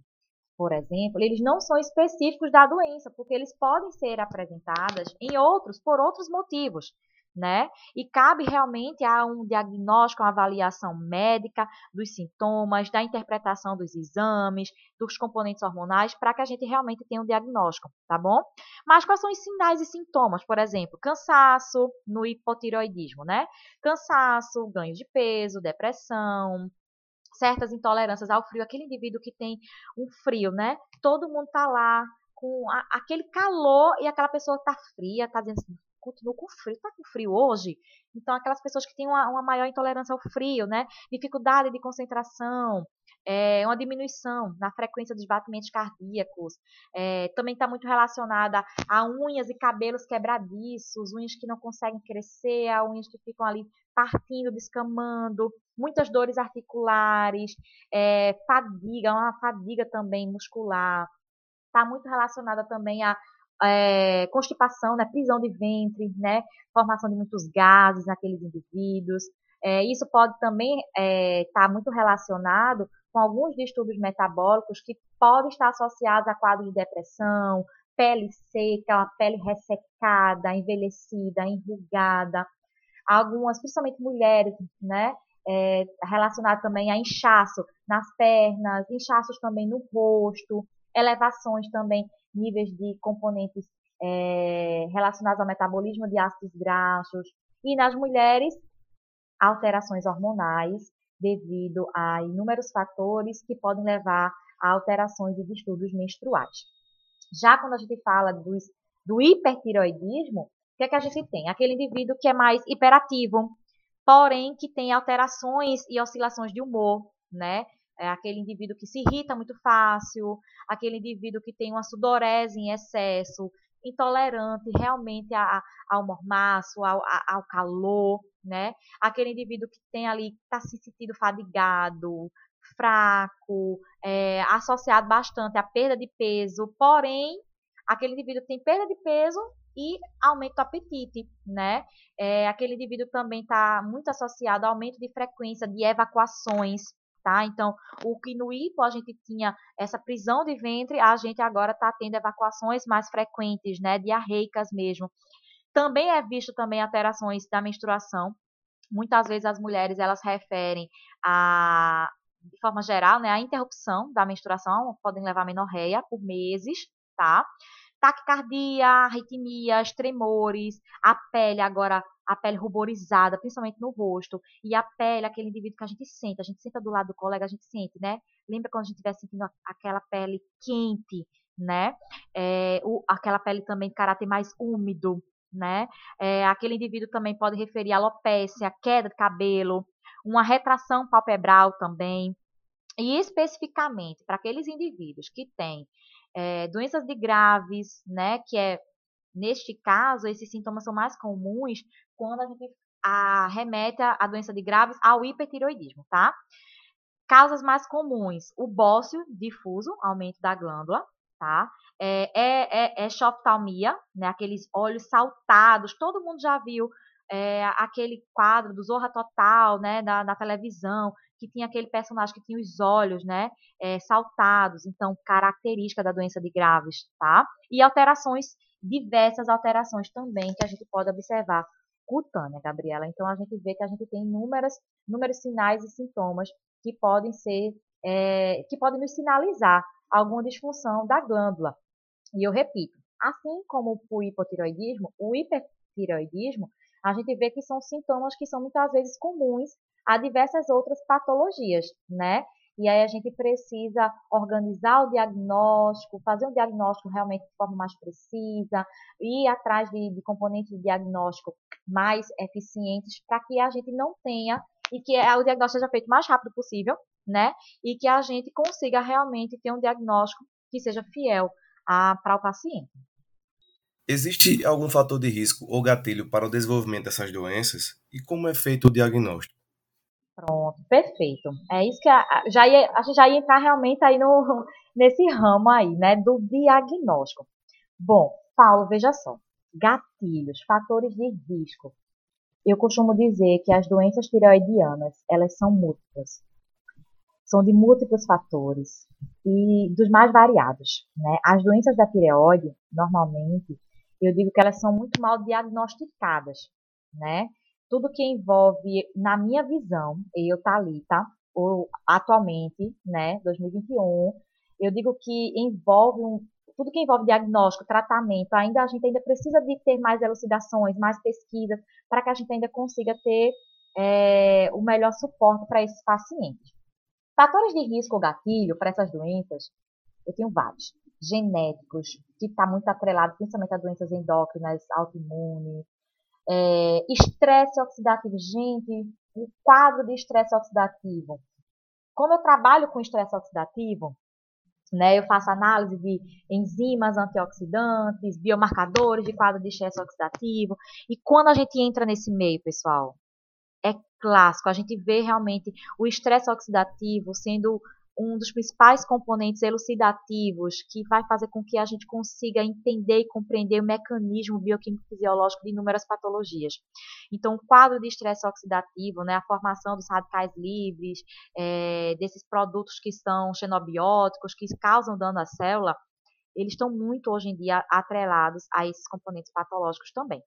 por exemplo, eles não são específicos da doença, porque eles podem ser apresentados em outros por outros motivos né? E cabe realmente a um diagnóstico, uma avaliação médica dos sintomas, da interpretação dos exames, dos componentes hormonais, para que a gente realmente tenha um diagnóstico, tá bom? Mas quais são os sinais e sintomas? Por exemplo, cansaço no hipotiroidismo, né? Cansaço, ganho de peso, depressão, certas intolerâncias ao frio, aquele indivíduo que tem um frio, né? Todo mundo tá lá com a, aquele calor e aquela pessoa tá fria, tá dizendo assim, continuo com frio. Tá com frio hoje? Então, aquelas pessoas que têm uma, uma maior intolerância ao frio, né? Dificuldade de concentração, é, uma diminuição na frequência dos batimentos cardíacos. É, também está muito relacionada a unhas e cabelos quebradiços, unhas que não conseguem crescer, a unhas que ficam ali partindo, descamando, muitas dores articulares, é, fadiga, uma fadiga também muscular. Está muito relacionada também a é, constipação, né, prisão de ventre, né, formação de muitos gases naqueles indivíduos. É, isso pode também estar é, tá muito relacionado com alguns distúrbios metabólicos que podem estar associados a quadros de depressão, pele seca, pele ressecada, envelhecida, enrugada. Algumas, principalmente mulheres, né, é, relacionado também a inchaço nas pernas, inchaços também no rosto, elevações também, níveis de componentes é, relacionados ao metabolismo de ácidos graxos, e nas mulheres, alterações hormonais devido a inúmeros fatores que podem levar a alterações e distúrbios menstruais. Já quando a gente fala dos, do hipertiroidismo, o que é que a gente tem? Aquele indivíduo que é mais hiperativo, porém que tem alterações e oscilações de humor, né? É aquele indivíduo que se irrita muito fácil, aquele indivíduo que tem uma sudorese em excesso, intolerante realmente a, ao mormaço, ao, ao calor, né? Aquele indivíduo que tem ali, está se sentindo fadigado, fraco, é, associado bastante à perda de peso, porém, aquele indivíduo tem perda de peso e aumento do apetite, né? É, aquele indivíduo também está muito associado ao aumento de frequência de evacuações, tá? Então, o que no hipo a gente tinha essa prisão de ventre, a gente agora está tendo evacuações mais frequentes, né? Diarreicas mesmo. Também é visto também alterações da menstruação. Muitas vezes as mulheres elas referem a de forma geral, né, a interrupção da menstruação podem levar menorreia por meses, tá? taquicardia, arritmias, tremores, a pele agora, a pele ruborizada, principalmente no rosto, e a pele, aquele indivíduo que a gente sente, a gente senta do lado do colega, a gente sente, né? Lembra quando a gente estiver sentindo aquela pele quente, né? É, o, aquela pele também de caráter mais úmido, né? É, aquele indivíduo também pode referir alopecia, queda de cabelo, uma retração palpebral também, e especificamente para aqueles indivíduos que têm é, doenças de graves, né, que é, neste caso, esses sintomas são mais comuns quando a gente a, remete a, doença de graves ao hipertiroidismo, tá? Causas mais comuns, o bócio difuso, aumento da glândula, tá? É, é, é, é né, aqueles olhos saltados, todo mundo já viu é, aquele quadro do Zorra Total, né, da, da televisão, que tinha aquele personagem que tinha os olhos, né, é, saltados, então característica da doença de Graves, tá? E alterações, diversas alterações também que a gente pode observar cutânea, Gabriela. Então a gente vê que a gente tem inúmeros sinais e sintomas que podem ser, é, que podem nos sinalizar alguma disfunção da glândula. E eu repito, assim como o hipotiroidismo, o hipertiroidismo, a gente vê que são sintomas que são muitas vezes comuns a diversas outras patologias, né? E aí a gente precisa organizar o diagnóstico, fazer um diagnóstico realmente de forma mais precisa, ir atrás de, de componentes de diagnóstico mais eficientes para que a gente não tenha e que o diagnóstico seja feito o mais rápido possível, né? E que a gente consiga realmente ter um diagnóstico que seja fiel para o paciente. Existe algum fator de risco ou gatilho para o desenvolvimento dessas doenças? E como é feito o diagnóstico? Pronto, perfeito. É isso que a, já ia, a gente já ia entrar realmente aí no, (laughs) nesse ramo aí, né, do diagnóstico. Bom, Paulo, veja só. Gatilhos, fatores de risco. Eu costumo dizer que as doenças tireoidianas, elas são múltiplas. São de múltiplos fatores e dos mais variados, né? As doenças da tireoide, normalmente, eu digo que elas são muito mal diagnosticadas, né? Tudo que envolve, na minha visão, eu, Thalita, ou atualmente, né, 2021, eu digo que envolve um, tudo que envolve diagnóstico, tratamento, ainda a gente ainda precisa de ter mais elucidações, mais pesquisas, para que a gente ainda consiga ter é, o melhor suporte para esses pacientes. Fatores de risco ou gatilho para essas doenças, eu tenho vários. Genéticos, que está muito atrelado principalmente a doenças endócrinas, autoimunes, é, estresse oxidativo. Gente, o quadro de estresse oxidativo. Como eu trabalho com estresse oxidativo, né, eu faço análise de enzimas antioxidantes, biomarcadores de quadro de estresse oxidativo. E quando a gente entra nesse meio, pessoal, é clássico. A gente vê realmente o estresse oxidativo sendo um dos principais componentes elucidativos que vai fazer com que a gente consiga entender e compreender o mecanismo bioquímico fisiológico de inúmeras patologias. Então, o quadro de estresse oxidativo, né, a formação dos radicais livres, é, desses produtos que são xenobióticos, que causam dano à célula, eles estão muito hoje em dia atrelados a esses componentes patológicos também.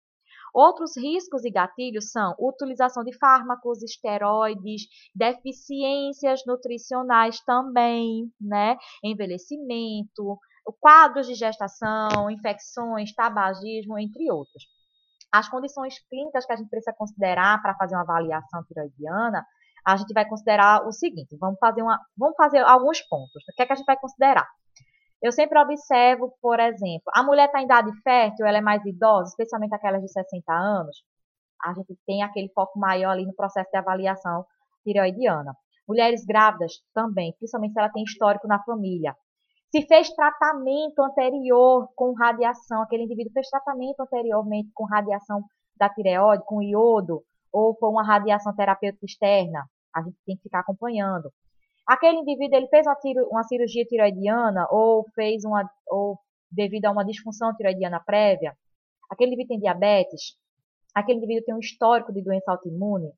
Outros riscos e gatilhos são utilização de fármacos, esteroides, deficiências nutricionais também, né? Envelhecimento, quadros de gestação, infecções, tabagismo, entre outros. As condições clínicas que a gente precisa considerar para fazer uma avaliação tiroidiana, a gente vai considerar o seguinte, vamos fazer, uma, vamos fazer alguns pontos. O que é que a gente vai considerar? Eu sempre observo, por exemplo, a mulher está em idade fértil, ela é mais idosa, especialmente aquelas de 60 anos, a gente tem aquele foco maior ali no processo de avaliação tireoidiana. Mulheres grávidas também, principalmente se ela tem histórico na família. Se fez tratamento anterior com radiação, aquele indivíduo fez tratamento anteriormente com radiação da tireoide, com iodo, ou com uma radiação terapêutica externa, a gente tem que ficar acompanhando. Aquele indivíduo ele fez uma, tiro, uma cirurgia tiroidiana ou fez uma ou devido a uma disfunção tiroidiana prévia. Aquele indivíduo tem diabetes. Aquele indivíduo tem um histórico de doença autoimune.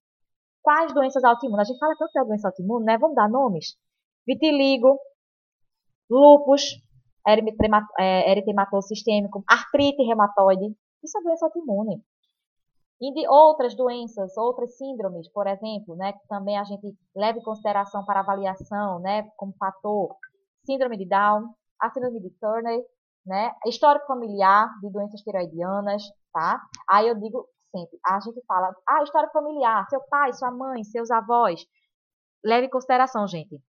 Quais doenças autoimunes? A gente fala tanto da doença autoimune, né? Vamos dar nomes? Vitiligo, lúpus, é, eritematoso sistêmico, artrite reumatoide. Isso é doença autoimune. E de outras doenças, outras síndromes, por exemplo, né, que também a gente leva em consideração para avaliação, né, como fator, síndrome de Down, a síndrome de Turner, né, histórico familiar de doenças tiroidianas, tá? Aí eu digo sempre, a gente fala, ah, histórico familiar, seu pai, sua mãe, seus avós, leve em consideração, gente.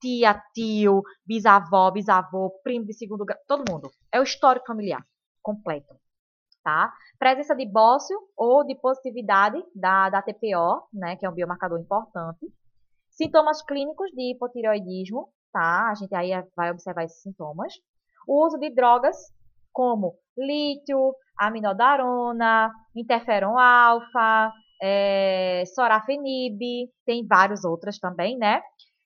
Tia, tio, bisavó, bisavô, primo de segundo grau, todo mundo. É o histórico familiar completo tá? Presença de bócio ou de positividade da, da TPO, né, que é um biomarcador importante. Sintomas clínicos de hipotireoidismo, tá? A gente aí vai observar esses sintomas. O uso de drogas como lítio, aminodarona, interferon alfa, é, sorafenib, tem várias outras também, né?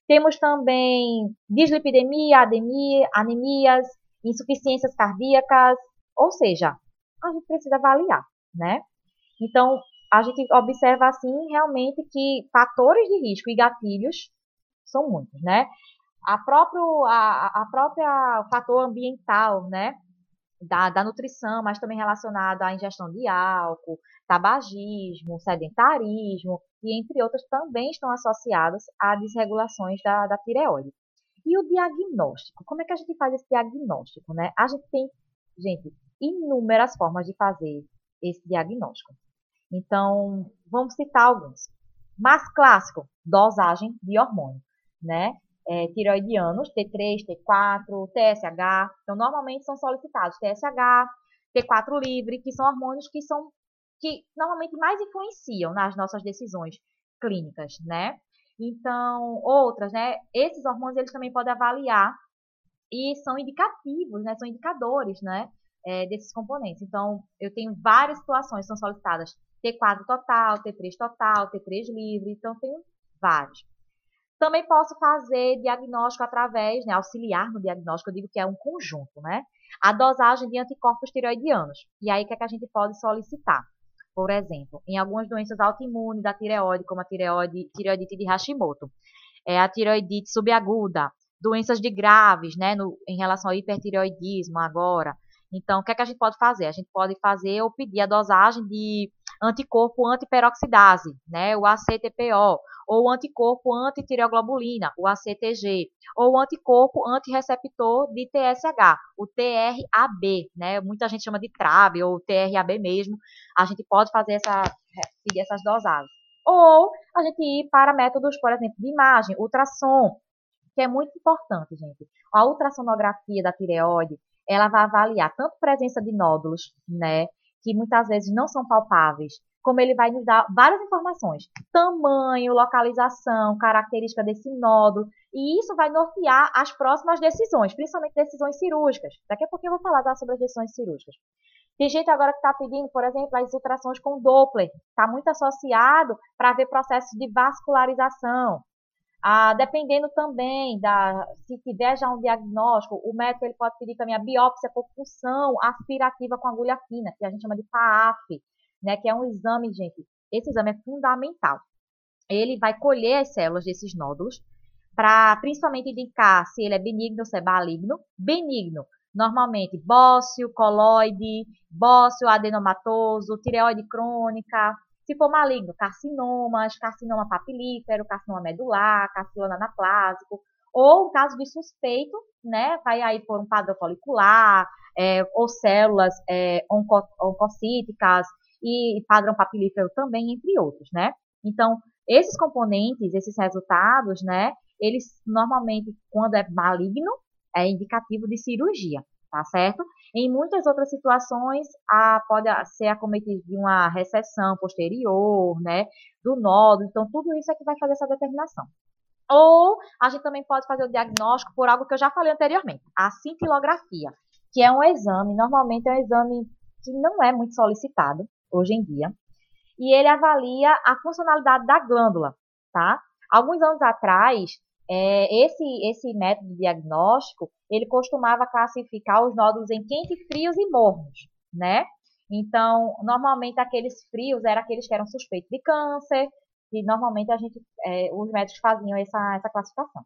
Temos também dislipidemia, anemia, anemias, insuficiências cardíacas, ou seja, a gente precisa avaliar, né? Então, a gente observa assim realmente que fatores de risco e gatilhos são muitos, né? A próprio, a, a própria fator ambiental, né? Da, da nutrição, mas também relacionado à ingestão de álcool, tabagismo, sedentarismo e entre outros também estão associados a desregulações da, da tireoide. E o diagnóstico, como é que a gente faz esse diagnóstico, né? A gente tem, gente, inúmeras formas de fazer esse diagnóstico. Então, vamos citar alguns. Mais clássico, dosagem de hormônio, né? É, tiroidianos, T3, T4, TSH. Então, normalmente são solicitados TSH, T4 livre, que são hormônios que são que normalmente mais influenciam nas nossas decisões clínicas, né? Então, outras, né? Esses hormônios eles também podem avaliar e são indicativos, né? São indicadores, né? É, desses componentes. Então, eu tenho várias situações são solicitadas T4 total, T3 total, T3 livre, então tenho vários. Também posso fazer diagnóstico através, né, auxiliar no diagnóstico, eu digo que é um conjunto, né? A dosagem de anticorpos tireoidianos. E aí, o que, é que a gente pode solicitar? Por exemplo, em algumas doenças autoimunes da tireoide, como a tireoide, tireoidite de Hashimoto, é a tireoidite subaguda, doenças de graves, né, no, em relação ao hipertireoidismo agora, então, o que, é que a gente pode fazer? A gente pode fazer ou pedir a dosagem de anticorpo antiperoxidase, né, o ACTPO, ou anticorpo antitireoglobulina, o ACTG, ou anticorpo antireceptor de TSH, o TRAB, né? Muita gente chama de TRAB ou TRAB mesmo. A gente pode fazer essa pedir essas dosagens. Ou a gente ir para métodos, por exemplo, de imagem, ultrassom, que é muito importante, gente. A ultrassonografia da tireoide, ela vai avaliar tanto presença de nódulos, né, que muitas vezes não são palpáveis, como ele vai nos dar várias informações, tamanho, localização, característica desse nódulo, e isso vai nortear as próximas decisões, principalmente decisões cirúrgicas. Daqui a pouquinho eu vou falar sobre as decisões cirúrgicas. Tem gente agora que está pedindo, por exemplo, as ultrassons com Doppler, está muito associado para ver processos de vascularização, ah, dependendo também da, se tiver já um diagnóstico, o médico ele pode pedir também a biópsia por função aspirativa com agulha fina, que a gente chama de PAF, né, que é um exame, gente. Esse exame é fundamental. Ele vai colher as células desses nódulos para principalmente indicar se ele é benigno ou se é maligno. Benigno Normalmente, bócio, coloide, bócio adenomatoso, tireoide crônica, se for maligno, carcinomas, carcinoma papilífero, carcinoma medular, carcinoma anaplásico, ou caso de suspeito, né, vai aí por um padrão folicular, é, ou células é, onco, oncocíticas e padrão papilífero também, entre outros, né. Então, esses componentes, esses resultados, né, eles normalmente, quando é maligno, é indicativo de cirurgia, tá certo? Em muitas outras situações, a, pode ser acometido de uma recessão posterior, né, do nódulo, então tudo isso é que vai fazer essa determinação. Ou a gente também pode fazer o diagnóstico por algo que eu já falei anteriormente, a cintilografia, que é um exame, normalmente é um exame que não é muito solicitado hoje em dia, e ele avalia a funcionalidade da glândula, tá? Alguns anos atrás, é, esse, esse método diagnóstico, ele costumava classificar os nódulos em quente, frios e mornos, né? Então, normalmente aqueles frios eram aqueles que eram suspeitos de câncer, e normalmente a gente, é, os médicos faziam essa, essa classificação.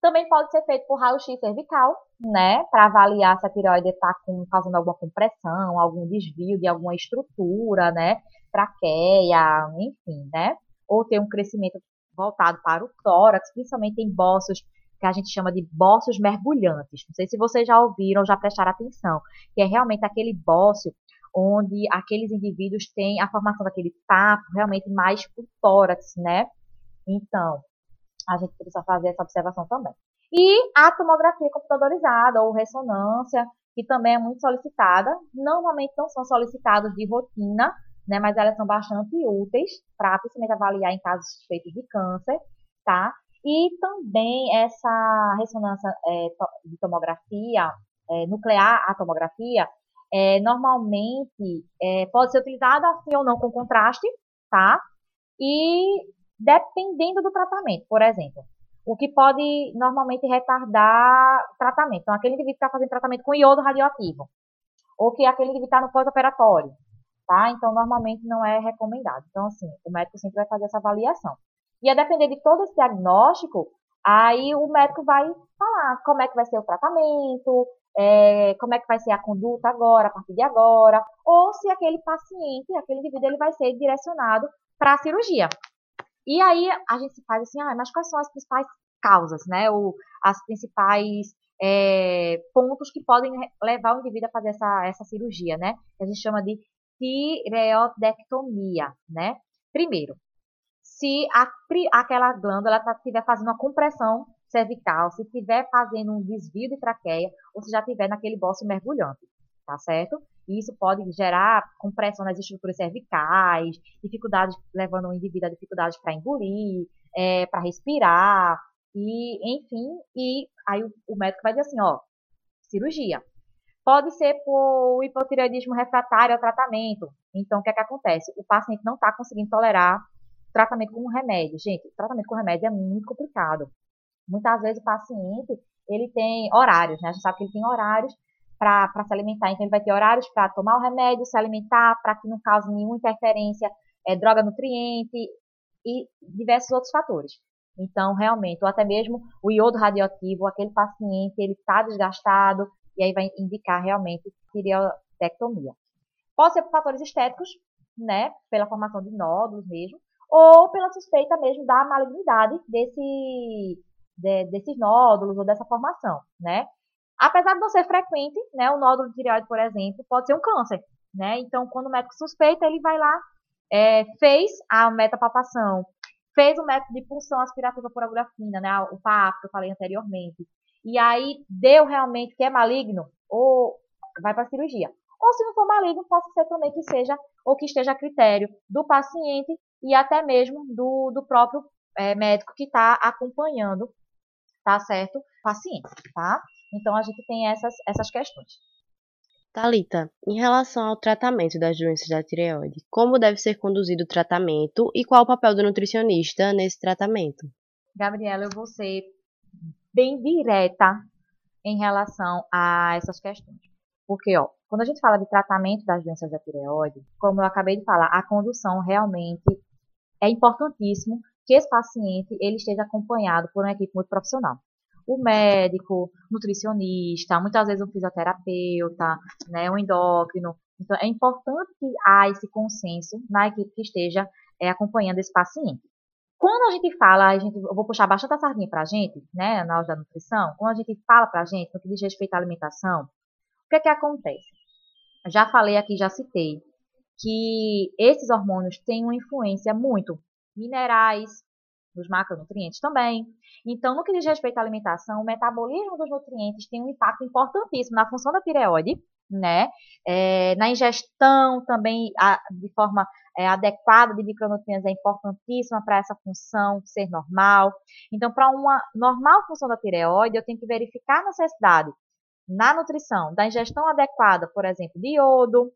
Também pode ser feito por raio-x cervical, né, para avaliar se a tireoide está causando alguma compressão, algum desvio de alguma estrutura, né, traqueia, enfim, né, ou ter um crescimento voltado para o tórax, principalmente em bossos que a gente chama de bossos mergulhantes. Não sei se vocês já ouviram ou já prestaram atenção, que é realmente aquele bócio onde aqueles indivíduos têm a formação daquele tapo realmente mais por tórax, né? Então, a gente precisa fazer essa observação também. E a tomografia computadorizada ou ressonância, que também é muito solicitada, normalmente não são solicitados de rotina, né, mas elas são bastante úteis para principalmente avaliar em casos suspeitos de câncer, tá? E também essa ressonância é, de tomografia, é, nuclear a tomografia, é, normalmente é, pode ser utilizada assim ou não com contraste, tá? E dependendo do tratamento, por exemplo, o que pode normalmente retardar tratamento. Então, aquele indivíduo que está fazendo tratamento com iodo radioativo, ou que aquele indivíduo está no pós-operatório, tá? Então, normalmente não é recomendado. Então, assim, o médico sempre vai fazer essa avaliação. E a depender de todo esse diagnóstico, aí o médico vai falar como é que vai ser o tratamento, é, como é que vai ser a conduta agora, a partir de agora, ou se aquele paciente, aquele indivíduo, ele vai ser direcionado para a cirurgia. E aí a gente faz assim, ah, mas quais são as principais causas, né? Ou as principais é, pontos que podem levar o indivíduo a fazer essa, essa cirurgia, né? A gente chama de tireoidectomia, né? Primeiro, se a, aquela glândula estiver tá, fazendo uma compressão cervical, se estiver fazendo um desvio de traqueia, ou se já estiver naquele bócio mergulhante, tá certo? E isso pode gerar compressão nas estruturas cervicais, dificuldades, levando o indivíduo a dificuldades para engolir, é, para respirar, e enfim, e aí o, o médico vai dizer assim, ó, cirurgia. Pode ser por hipotireoidismo refratário ao tratamento. Então, o que é que acontece? O paciente não está conseguindo tolerar tratamento com remédio. Gente, tratamento com remédio é muito complicado. Muitas vezes o paciente, ele tem horários, né? A gente sabe que ele tem horários para se alimentar. Então, ele vai ter horários para tomar o remédio, se alimentar, para que não cause nenhuma interferência, é, droga nutriente e diversos outros fatores. Então, realmente, ou até mesmo o iodo radioativo, aquele paciente, ele está desgastado, e aí vai indicar realmente tireoidectomia. Pode ser por fatores estéticos, né, pela formação de nódulos mesmo, ou pela suspeita mesmo da malignidade desse, de, desses nódulos ou dessa formação, né. Apesar de não ser frequente, né, o nódulo de tireoide, por exemplo, pode ser um câncer, né, então quando o médico suspeita, ele vai lá, é, fez a metapalpação, fez o método de punção aspirativa por agulhafina, né, o PAP que eu falei anteriormente, e aí deu realmente que é maligno, ou vai para cirurgia. Ou se não for maligno, pode ser também que seja, ou que esteja a critério do paciente e até mesmo do, do próprio é, médico que está acompanhando, tá certo? Paciente, tá? Então a gente tem essas, essas questões. Talita, em relação ao tratamento das doenças da tireoide, como deve ser conduzido o tratamento e qual o papel do nutricionista nesse tratamento? Gabriela, eu vou ser bem direta em relação a essas questões. Porque, ó, quando a gente fala de tratamento das doenças da tireoide, como eu acabei de falar, a condução realmente é importantíssimo que esse paciente ele esteja acompanhado por uma equipe muito profissional. o médico, nutricionista, muitas vezes um fisioterapeuta, né, um endócrino. Então, é importante que há esse consenso na equipe que esteja é, acompanhando esse paciente. Quando a gente fala, a gente, eu vou puxar bastante a sardinha para a gente, né, na aula da nutrição, quando a gente fala para a gente no que diz respeito à alimentação, o que é que acontece? Já falei aqui, já citei, que esses hormônios têm uma influência muito minerais, nos macronutrientes também. Então, no que diz respeito à alimentação, o metabolismo dos nutrientes tem um impacto importantíssimo na função da tireoide, né? É, na ingestão também, a, de forma é, adequada de micronutrientes é importantíssima para essa função ser normal. Então, para uma normal função da tireoide, eu tenho que verificar a necessidade na nutrição da ingestão adequada, por exemplo, de iodo,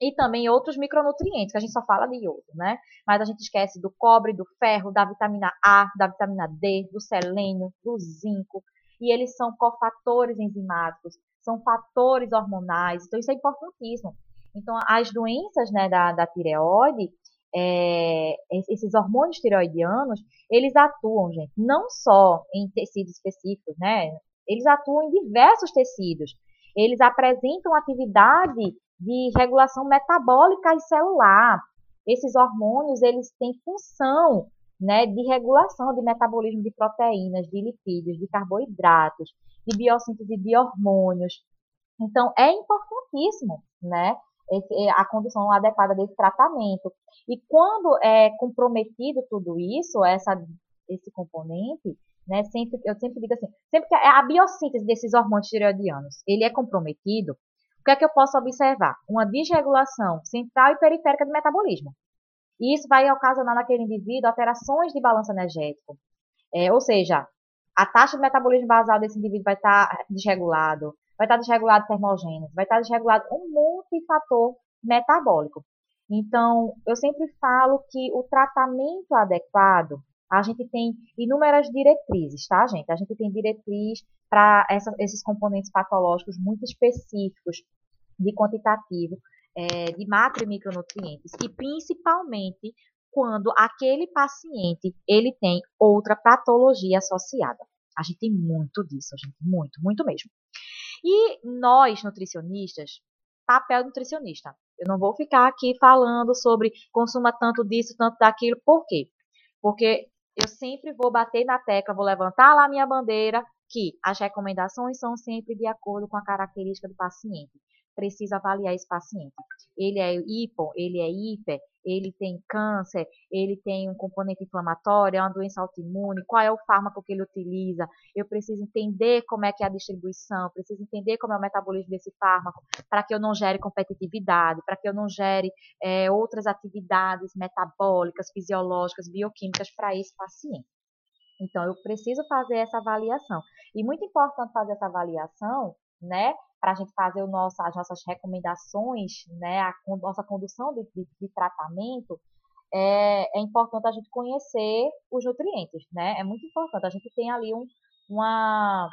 e também outros micronutrientes, que a gente só fala de iodo, né? Mas a gente esquece do cobre, do ferro, da vitamina A, da vitamina D, do selênio, do zinco, e eles são cofatores enzimáticos, são fatores hormonais, então isso é importantíssimo. Então, as doenças né, da, da tireoide, é, esses hormônios tireoidianos, eles atuam, gente, não só em tecidos específicos, né? Eles atuam em diversos tecidos. Eles apresentam atividade de regulação metabólica e celular. Esses hormônios, eles têm função né, de regulação de metabolismo de proteínas, de lipídios, de carboidratos, de biossíntese de hormônios. Então, é importantíssimo, né, esse, a condução adequada desse tratamento. E quando é comprometido tudo isso, essa, esse componente, né, sempre, eu sempre digo assim, sempre que a biossíntese desses hormônios tireoidianos, ele é comprometido, o que é que eu posso observar? Uma desregulação central e periférica do metabolismo. E isso vai ocasionar naquele indivíduo alterações de balanço energético. É, ou seja, a taxa de metabolismo basal desse indivíduo vai estar desregulado, vai estar desregulado termogênese, vai estar desregulado um monte de fator metabólico. Então, eu sempre falo que o tratamento adequado, a gente tem inúmeras diretrizes, tá, gente? A gente tem diretriz para esses componentes patológicos muito específicos de quantitativo, é, de macro e micronutrientes, e principalmente quando aquele paciente ele tem outra patologia associada. A gente tem muito disso, gente, muito, muito mesmo. E nós, nutricionistas, papel nutricionista. Eu não vou ficar aqui falando sobre consuma tanto disso, tanto daquilo, por quê? Porque eu sempre vou bater na tecla, vou levantar lá minha bandeira que as recomendações são sempre de acordo com a característica do paciente. Precisa avaliar esse paciente. Ele é hipo, ele é hiper, ele tem câncer, ele tem um componente inflamatório, é uma doença autoimune, qual é o fármaco que ele utiliza. Eu preciso entender como é que é a distribuição, preciso entender como é o metabolismo desse fármaco, para que eu não gere competitividade, para que eu não gere é, outras atividades metabólicas, fisiológicas, bioquímicas para esse paciente. Então, eu preciso fazer essa avaliação. E muito importante fazer essa avaliação, né? Para a gente fazer nosso, as nossas recomendações, né? A nossa condução de, de, de tratamento, é, é, importante a gente conhecer os nutrientes, né? É muito importante. A gente tem ali um, uma.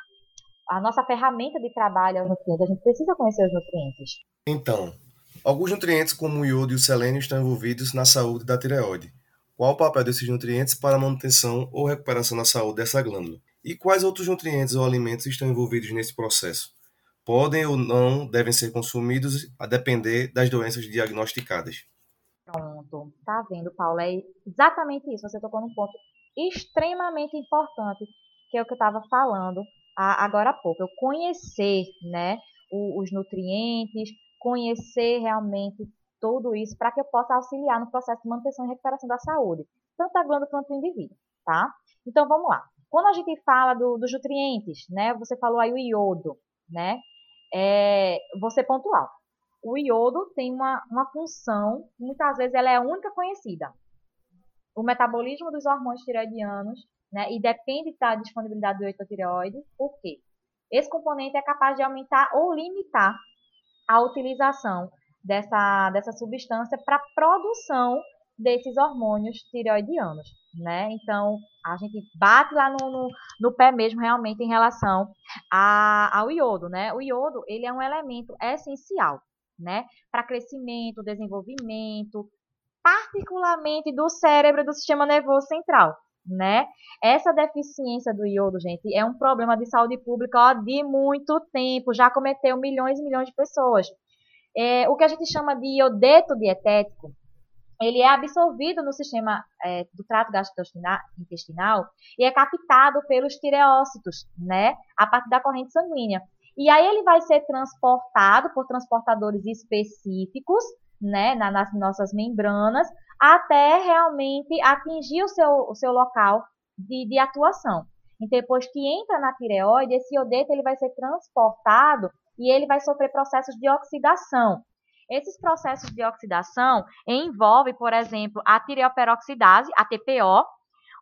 A nossa ferramenta de trabalho é os nutrientes. A gente precisa conhecer os nutrientes. Então, alguns nutrientes, como o iodo e o selênio, estão envolvidos na saúde da tireoide. Qual o papel desses nutrientes para a manutenção ou recuperação da saúde dessa glândula? E quais outros nutrientes ou alimentos estão envolvidos nesse processo? Podem ou não devem ser consumidos a depender das doenças diagnosticadas. Pronto, tá vendo, Paulo? É exatamente isso. Você tocou num ponto extremamente importante, que é o que eu estava falando agora há pouco. Eu conhecer, né, os nutrientes, conhecer realmente tudo isso para que eu possa auxiliar no processo de manutenção e recuperação da saúde, tanto da glândula quanto do indivíduo, tá? Então vamos lá. Quando a gente fala do, dos nutrientes, né? Você falou aí o iodo, né? É, você pontual. O iodo tem uma, uma função, muitas vezes ela é a única conhecida. O metabolismo dos hormônios tireoidianos, né? E depende da disponibilidade do iodo por quê? Esse componente é capaz de aumentar ou limitar a utilização dessa, dessa substância para produção desses hormônios tireoidianos, né? Então, a gente bate lá no, no, no pé mesmo realmente em relação a, ao iodo, né? O iodo, ele é um elemento essencial, né? Para crescimento, desenvolvimento, particularmente do cérebro do sistema nervoso central, né? Essa deficiência do iodo, gente, é um problema de saúde pública ó, de muito tempo, já cometeu milhões e milhões de pessoas. É, o que a gente chama de iodeto dietético, ele é absorvido no sistema é, do trato gastrointestinal e é captado pelos tireócitos, né, a partir da corrente sanguínea. E aí ele vai ser transportado por transportadores específicos, né, nas nossas membranas, até realmente atingir o seu, o seu local de, de atuação. Então, depois que entra na tireoide, esse iodeto ele vai ser transportado e ele vai sofrer processos de oxidação. Esses processos de oxidação envolvem, por exemplo, a tireoperoxidase, a TPO,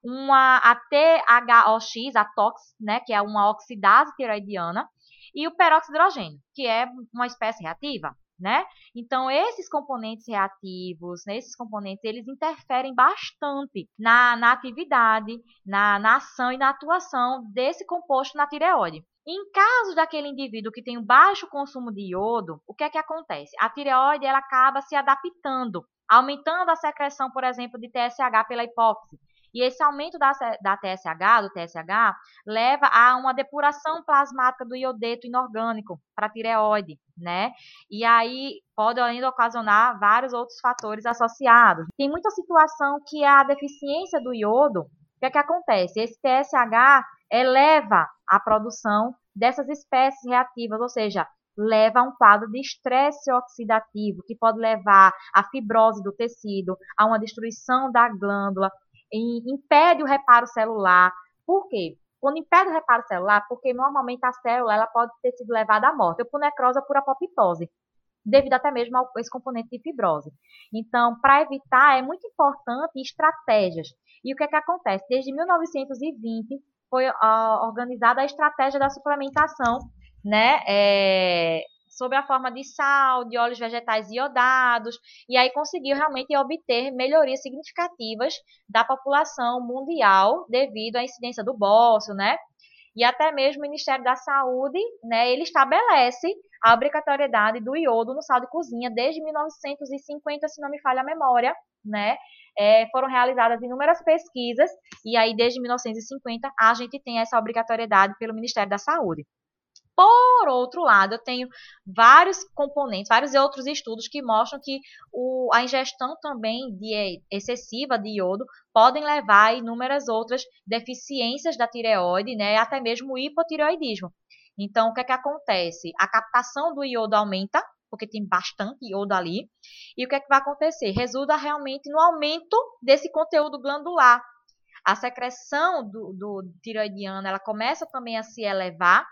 uma a THOX, a TOX, né, que é uma oxidase tiroidiana, e o peróxido de hidrogênio, que é uma espécie reativa né? Então, esses componentes reativos, né, esses componentes, eles interferem bastante na, na atividade, na, na ação e na atuação desse composto na tireoide. Em caso daquele indivíduo que tem um baixo consumo de iodo, o que é que acontece? A tireoide ela acaba se adaptando, aumentando a secreção, por exemplo, de TSH pela hipófise. E esse aumento da, da TSH, do TSH, leva a uma depuração plasmática do iodeto inorgânico para a tireoide, né? E aí pode ainda ocasionar vários outros fatores associados. Tem muita situação que é a deficiência do iodo, o que é que acontece? Esse TSH eleva a produção dessas espécies reativas, ou seja, leva a um quadro de estresse oxidativo, que pode levar à fibrose do tecido, a uma destruição da glândula, impede o reparo celular. Por quê? Quando impede o reparo celular, porque normalmente a célula ela pode ter sido levada à morte, ou por necrose ou por apoptose, devido até mesmo a esse componente de fibrose. Então, para evitar, é muito importante estratégias. E o que é que acontece? Desde 1920 foi uh, organizada a estratégia da suplementação, né, é, sob a forma de sal, de óleos vegetais iodados, e aí conseguiu realmente obter melhorias significativas da população mundial devido à incidência do bócio, né? E até mesmo o Ministério da Saúde, né, ele estabelece a obrigatoriedade do iodo no sal de cozinha desde 1950, se não me falha a memória, né? É, foram realizadas inúmeras pesquisas e aí desde 1950 a gente tem essa obrigatoriedade pelo Ministério da Saúde. Por outro lado, eu tenho vários componentes, vários outros estudos que mostram que o, a ingestão também de, excessiva de iodo podem levar a inúmeras outras deficiências da tireoide, né, até mesmo hipotireoidismo. Então, o que é que acontece? A captação do iodo aumenta, porque tem bastante iodo ali. E o que é que vai acontecer? Resulta realmente no aumento desse conteúdo glandular. A secreção do, do tiroidiano, ela começa também a se elevar,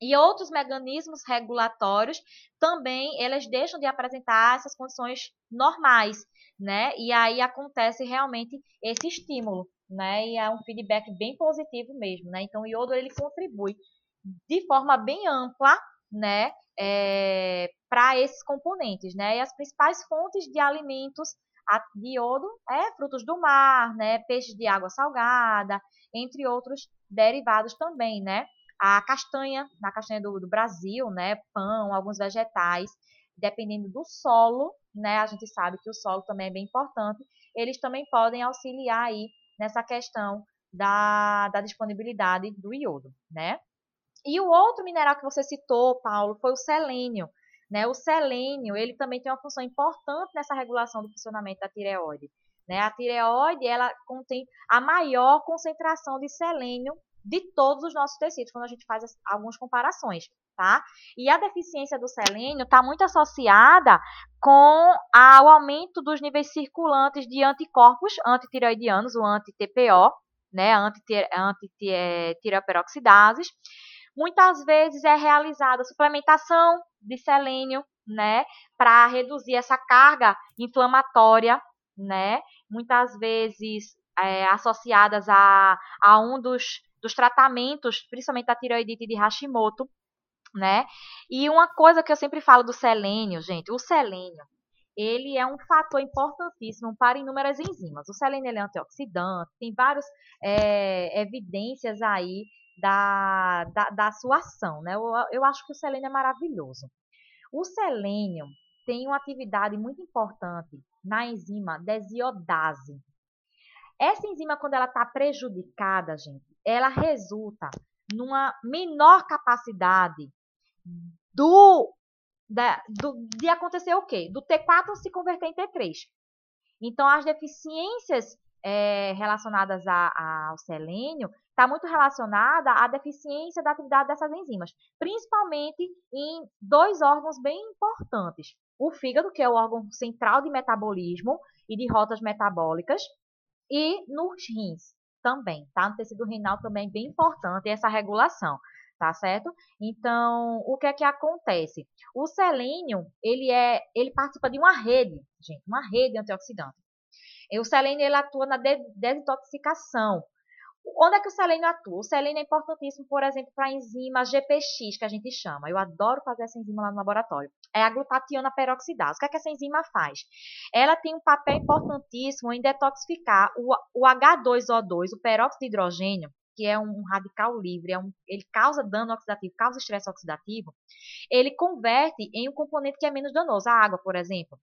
e outros mecanismos regulatórios também elas deixam de apresentar essas condições normais, né? E aí acontece realmente esse estímulo, né? E é um feedback bem positivo mesmo, né? Então o iodo ele contribui de forma bem ampla, né? É, para esses componentes, né? E as principais fontes de alimentos de iodo é frutos do mar, né? Peixes de água salgada, entre outros derivados também, né? a castanha, na castanha do, do Brasil, né, pão, alguns vegetais, dependendo do solo, né, a gente sabe que o solo também é bem importante, eles também podem auxiliar aí nessa questão da, da disponibilidade do iodo, né? E o outro mineral que você citou, Paulo, foi o selênio. Né? O selênio, ele também tem uma função importante nessa regulação do funcionamento da tireoide. Né? A tireoide, ela contém a maior concentração de selênio de todos os nossos tecidos, quando a gente faz algumas comparações, tá? E a deficiência do selênio está muito associada com o aumento dos níveis circulantes de anticorpos antitireoidianos, o anti-TPO, né, anti-tireoperoxidases. Muitas vezes é realizada suplementação de selênio, né, para reduzir essa carga inflamatória, né, muitas vezes é, associadas a, a um dos dos tratamentos, principalmente da tireoidite de Hashimoto, né? E uma coisa que eu sempre falo do selênio, gente, o selênio, ele é um fator importantíssimo para inúmeras enzimas. O selênio é antioxidante, tem várias é, evidências aí da, da, da, sua ação, né? Eu, eu acho que o selênio é maravilhoso. O selênio tem uma atividade muito importante na enzima desiodase. Essa enzima, quando ela está prejudicada, gente, ela resulta numa menor capacidade do, da, do, de acontecer o quê? Do T4 se converter em T3. Então, as deficiências é, relacionadas a, a, ao selênio está muito relacionada à deficiência da atividade dessas enzimas, principalmente em dois órgãos bem importantes. O fígado, que é o órgão central de metabolismo e de rotas metabólicas, e nos rins também, tá? No tecido renal também é bem importante essa regulação, tá certo? Então, o que é que acontece? O selênio, ele é, ele participa de uma rede, gente, uma rede antioxidante. E o selênio ele atua na desintoxicação Onde é que o selênio atua? O selênio é importantíssimo, por exemplo, para a enzima GPX, que a gente chama. Eu adoro fazer essa enzima lá no laboratório. É a glutationa peroxidase. O que é que essa enzima faz? Ela tem um papel importantíssimo em detoxificar o, o H2O2, o peróxido de hidrogênio, que é um radical livre, é um, ele causa dano oxidativo, causa estresse oxidativo, ele converte em um componente que é menos danoso, a água, por exemplo.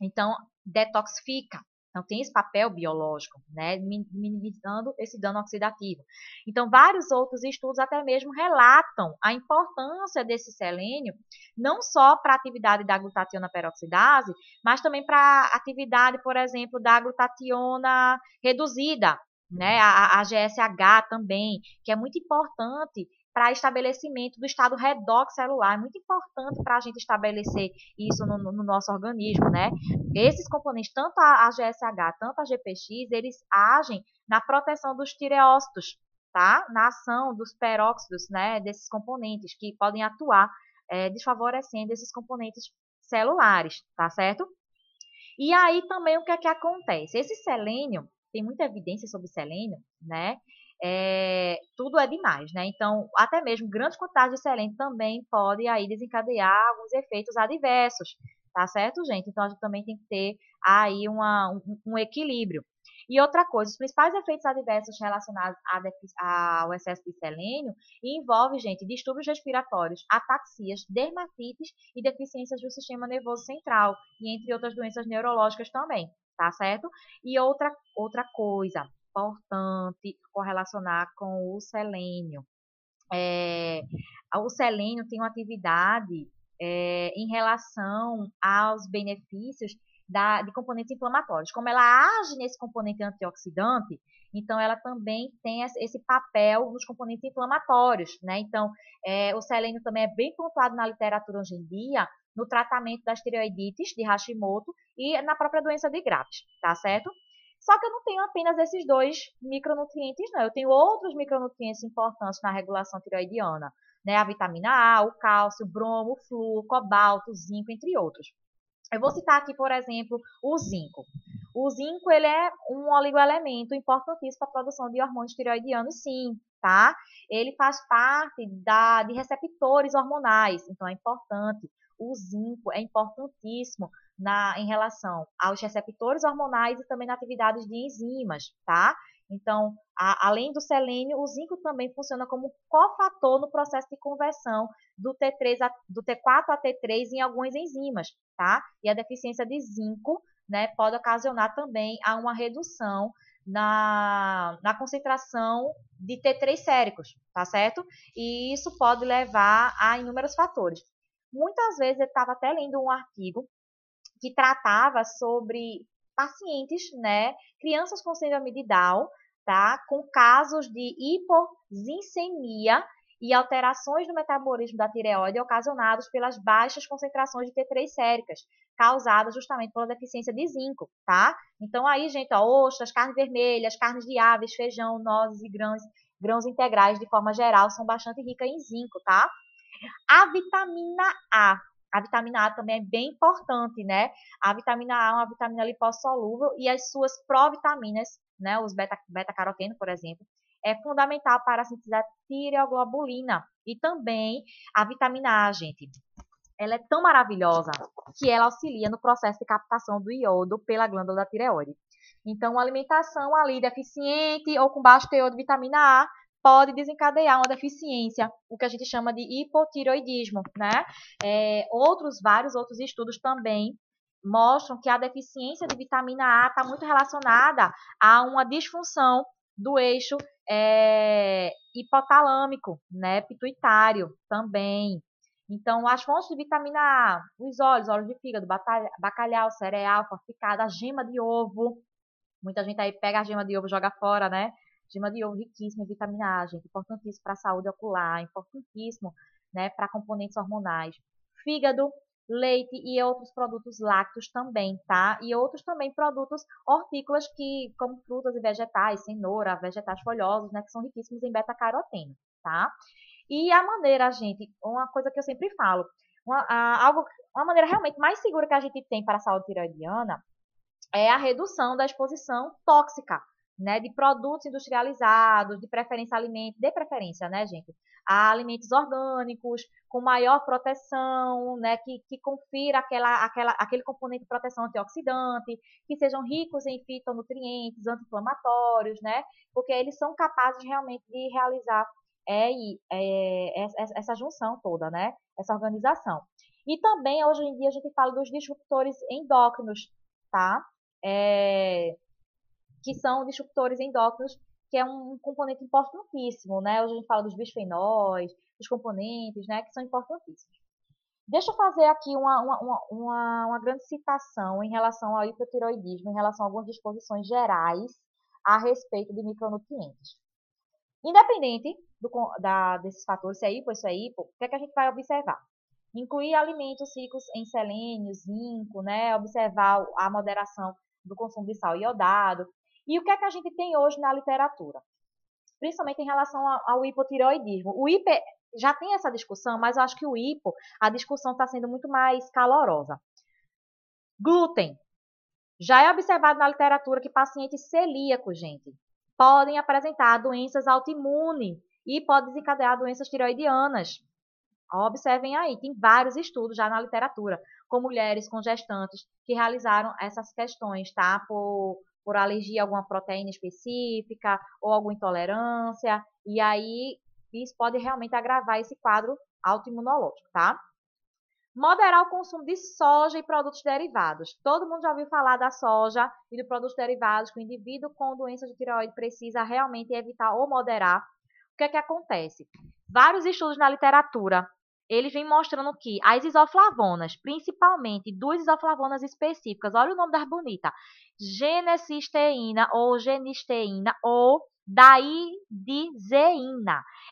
Então, detoxifica. Então, tem esse papel biológico, né, minimizando esse dano oxidativo. Então, vários outros estudos até mesmo relatam a importância desse selênio, não só para a atividade da glutationa peroxidase, mas também para a atividade, por exemplo, da glutationa reduzida, né, a, a GSH também, que é muito importante para estabelecimento do estado redox celular. É muito importante para a gente estabelecer isso no, no, nosso organismo, né? Esses componentes, tanto a, a GSH, tanto a GPX, eles agem na proteção dos tireócitos, tá? Na ação dos peróxidos, né? Desses componentes que podem atuar é, desfavorecendo esses componentes celulares, tá certo? E aí também o que é que acontece? Esse selênio, tem muita evidência sobre selênio, né? É, tudo é demais, né? Então, até mesmo grandes quantidades de selênio também pode aí desencadear alguns efeitos adversos, tá certo, gente? Então, a gente também tem que ter aí uma, um, um equilíbrio. E outra coisa, os principais efeitos adversos relacionados ao excesso de selênio envolve, gente, distúrbios respiratórios, ataxias, dermatites e deficiências do sistema nervoso central, e entre outras doenças neurológicas também, tá certo? E outra, outra coisa, importante correlacionar com o selênio. É, o selênio tem uma atividade é, em relação aos benefícios da, de componentes inflamatórios. Como ela age nesse componente antioxidante, então ela também tem esse papel nos componentes inflamatórios, né? Então, é, o selênio também é bem pontuado na literatura hoje em dia no tratamento das tireoidites de Hashimoto e na própria doença de Graves, tá certo? Só que eu não tenho apenas esses dois micronutrientes, não. Eu tenho outros micronutrientes importantes na regulação tiroidiana, né? A vitamina A, o cálcio, o bromo, o flúor, cobalto, zinco, entre outros. Eu vou citar aqui, por exemplo, o zinco. O zinco ele é um oligoelemento importantíssimo para a produção de hormônios tireoidianos, sim, tá? Ele faz parte da, de receptores hormonais, então é importante. O zinco é importantíssimo na, em relação aos receptores hormonais e também na atividade de enzimas, tá? Então, a, além do selênio, o zinco também funciona como cofator no processo de conversão do T3 a, do T4 a T3 em algumas enzimas, tá? E a deficiência de zinco, né, pode ocasionar também a uma redução na, na concentração de T3 séricos, tá certo? E isso pode levar a inúmeros fatores. Muitas vezes eu estava até lendo um artigo que tratava sobre pacientes, né, crianças com síndrome de Down, tá, com casos de hipozinsemia e alterações no metabolismo da tireoide ocasionados pelas baixas concentrações de T3 séricas, causadas justamente pela deficiência de zinco, tá? Então aí, gente, ó, ostras, carnes vermelhas, carnes de aves, feijão, nozes e grãos, grãos integrais de forma geral são bastante ricas em zinco, tá? A vitamina A, a vitamina A também é bem importante, né? A vitamina A é uma vitamina lipossolúvel e as suas provitaminas, né, os beta-caroteno, beta por exemplo, é fundamental para da tireoglobulina. E também a vitamina A, gente, ela é tão maravilhosa que ela auxilia no processo de captação do iodo pela glândula da tireoide. Então, uma alimentação ali deficiente ou com baixo teor de vitamina A pode desencadear uma deficiência, o que a gente chama de hipotiroidismo, né? É, outros, vários outros estudos também mostram que a deficiência de vitamina A está muito relacionada a uma disfunção do eixo é, hipotalâmico, né, pituitário também. Então, as fontes de vitamina A, os óleos, óleo de fígado, bacalhau, cereal, fortificado, a gema de ovo. Muita gente aí pega a gema de ovo e joga fora, né? Gema de ovo riquíssima em vitamina A, gente, importantíssimo para a saúde ocular, importantíssimo, né, para componentes hormonais. Fígado, leite e outros produtos lácteos também, tá? E outros também produtos hortícolas que, como frutas e vegetais, cenoura, vegetais folhosos, né, que são riquíssimos em beta-caroteno, tá? E a maneira, gente, uma coisa que eu sempre falo, uma, a, algo, uma maneira realmente mais segura que a gente tem para a saúde tiroidiana é a redução da exposição tóxica né, de produtos industrializados, de preferência alimentos, de preferência, né, gente, a alimentos orgânicos, com maior proteção, né, que, que confira aquela, aquela, aquele componente de proteção antioxidante, que sejam ricos em fitonutrientes, anti-inflamatórios, né, porque eles são capazes realmente de realizar é, é, essa junção toda, né, essa organização. E também, hoje em dia, a gente fala dos disruptores endócrinos, tá? É, que são disruptores endócrinos, que é um componente importantíssimo, né? Hoje a gente fala dos bisfenóis, dos componentes, né, que são importantíssimos. Deixa eu fazer aqui uma, uma, uma, uma grande citação em relação ao hipotiroidismo, em relação a algumas disposições gerais a respeito de micronutrientes. Independente do, da, desses fatores, se é hipo se é hipo, o que, é que a gente vai observar? Incluir alimentos ricos em selênio, zinco, né? observar a moderação do consumo de sal iodado, e o que é que a gente tem hoje na literatura? Principalmente em relação ao hipotireoidismo. O hipo já tem essa discussão, mas eu acho que o hipo, a discussão está sendo muito mais calorosa. Glúten. Já é observado na literatura que pacientes celíacos, gente, podem apresentar doenças autoimunes e podem desencadear doenças tiroidianas. Observem aí, tem vários estudos já na literatura com mulheres com gestantes que realizaram essas questões, tá? Por por alergia a alguma proteína específica ou alguma intolerância, e aí isso pode realmente agravar esse quadro autoimunológico, tá? Moderar o consumo de soja e produtos derivados. Todo mundo já ouviu falar da soja e de produtos derivados que o indivíduo com doença de tireoide precisa realmente evitar ou moderar. O que é que acontece? Vários estudos na literatura eles vêm mostrando que as isoflavonas, principalmente duas isoflavonas específicas, olha o nome das bonitas, genecisteína ou genisteína ou daidizeína.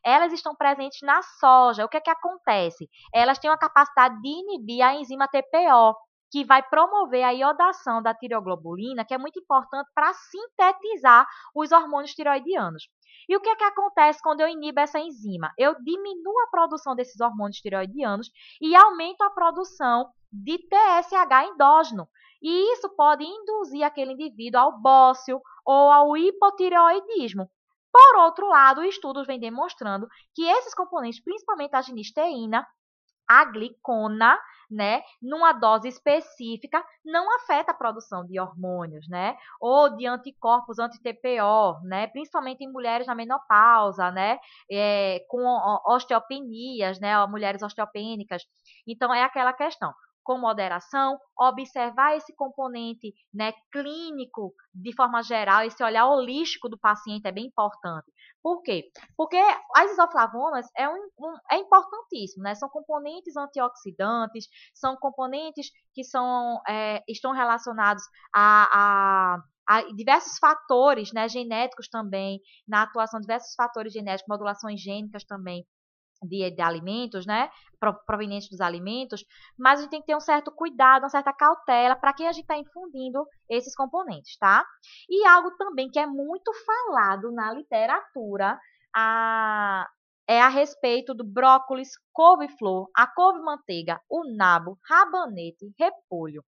Elas estão presentes na soja. O que é que acontece? Elas têm uma capacidade de inibir a enzima TPO, que vai promover a iodação da tireoglobulina, que é muito importante para sintetizar os hormônios tiroidianos. E o que é que acontece quando eu inibo essa enzima? Eu diminuo a produção desses hormônios tireoidianos e aumento a produção de TSH endógeno. E isso pode induzir aquele indivíduo ao bócio ou ao hipotireoidismo. Por outro lado, estudos vêm demonstrando que esses componentes, principalmente a genisteína, a glicona, né, numa dose específica, não afeta a produção de hormônios, né, ou de anticorpos anti-TPO, né, principalmente em mulheres na menopausa, né, é, com osteopenias, né, mulheres osteopênicas. Então, é aquela questão com moderação, observar esse componente né, clínico de forma geral, esse olhar holístico do paciente é bem importante. Por quê? Porque as isoflavonas é, um, um, é importantíssimo, né? São componentes antioxidantes, são componentes que são, é, estão relacionados a, a diversos fatores né, genéticos também, na atuação, diversos fatores genéticos, modulações gênicas também de, de, alimentos, né, provenientes dos alimentos, mas a gente tem que ter um certo cuidado, uma certa cautela para quem a gente está infundindo esses componentes, tá? E algo também que é muito falado na literatura a, é a respeito do brócolis, couve-flor, a couve-manteiga, o nabo, rabanete, repolho.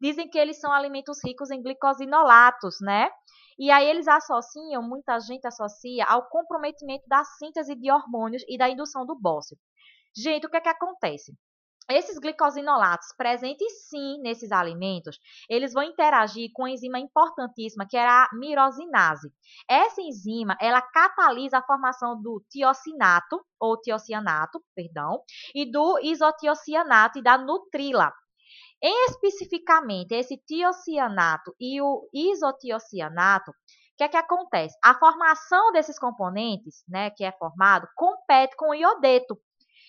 Dizem que eles são alimentos ricos em glicosinolatos, né? E aí eles associam, muita gente associa ao comprometimento da síntese de hormônios e da indução do bócio. Gente, o que é que acontece? Esses glicosinolatos presentes sim nesses alimentos, eles vão interagir com uma enzima importantíssima que é a mirosinase. Essa enzima, ela catalisa a formação do tiocinato ou tiocianato, perdão, e do isotiocianato e da nutrila. Especificamente esse tiocianato e o isotiocianato, o que é que acontece? A formação desses componentes, né, que é formado, compete com o iodeto.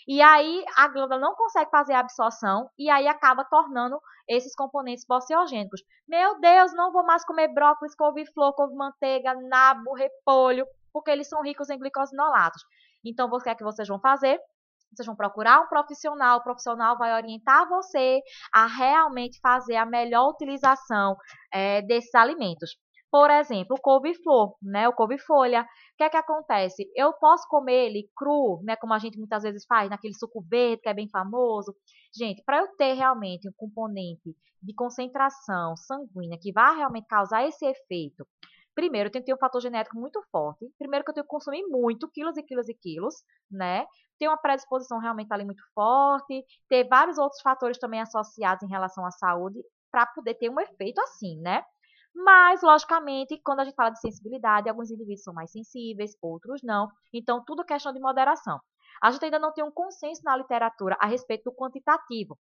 E aí a glândula não consegue fazer a absorção e aí acaba tornando esses componentes bociogênicos. Meu Deus, não vou mais comer brócolis, couve-flor, couve-manteiga, nabo, repolho, porque eles são ricos em glicosinolatos. Então, o que é que vocês vão fazer? Vocês vão procurar um profissional, o profissional vai orientar você a realmente fazer a melhor utilização é, desses alimentos. Por exemplo, o couve-flor, né? O couve-folha. O que é que acontece? Eu posso comer ele cru, né? Como a gente muitas vezes faz, naquele suco verde que é bem famoso. Gente, para eu ter realmente um componente de concentração sanguínea que vai realmente causar esse efeito, primeiro eu tenho um fator genético muito forte. Primeiro que eu tenho que consumir muito, quilos e quilos e quilos, né? Ter uma predisposição realmente ali muito forte, ter vários outros fatores também associados em relação à saúde para poder ter um efeito assim, né? Mas, logicamente, quando a gente fala de sensibilidade, alguns indivíduos são mais sensíveis, outros não. Então, tudo é questão de moderação. A gente ainda não tem um consenso na literatura a respeito do quantitativo,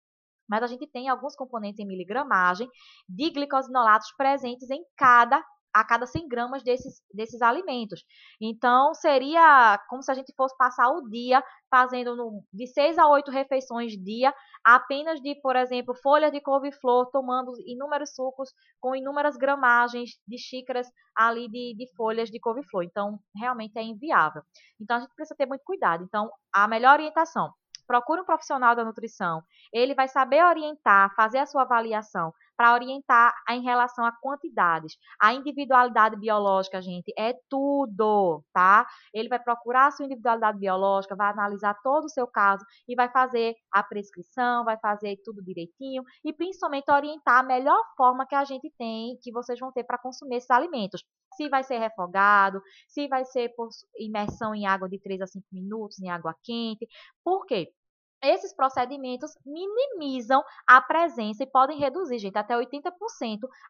mas a gente tem alguns componentes em miligramagem de glicosinolatos presentes em cada a cada 100 gramas desses, desses alimentos. Então, seria como se a gente fosse passar o dia fazendo no, de 6 a 8 refeições dia, apenas de, por exemplo, folhas de couve-flor, tomando inúmeros sucos com inúmeras gramagens de xícaras ali de, de folhas de couve-flor. Então, realmente é inviável. Então, a gente precisa ter muito cuidado. Então, a melhor orientação procure um profissional da nutrição. Ele vai saber orientar, fazer a sua avaliação para orientar em relação a quantidades. A individualidade biológica, gente, é tudo, tá? Ele vai procurar a sua individualidade biológica, vai analisar todo o seu caso e vai fazer a prescrição, vai fazer tudo direitinho e principalmente orientar a melhor forma que a gente tem, que vocês vão ter para consumir esses alimentos se vai ser refogado, se vai ser por imersão em água de 3 a 5 minutos, em água quente. Por quê? Esses procedimentos minimizam a presença e podem reduzir, gente, até 80%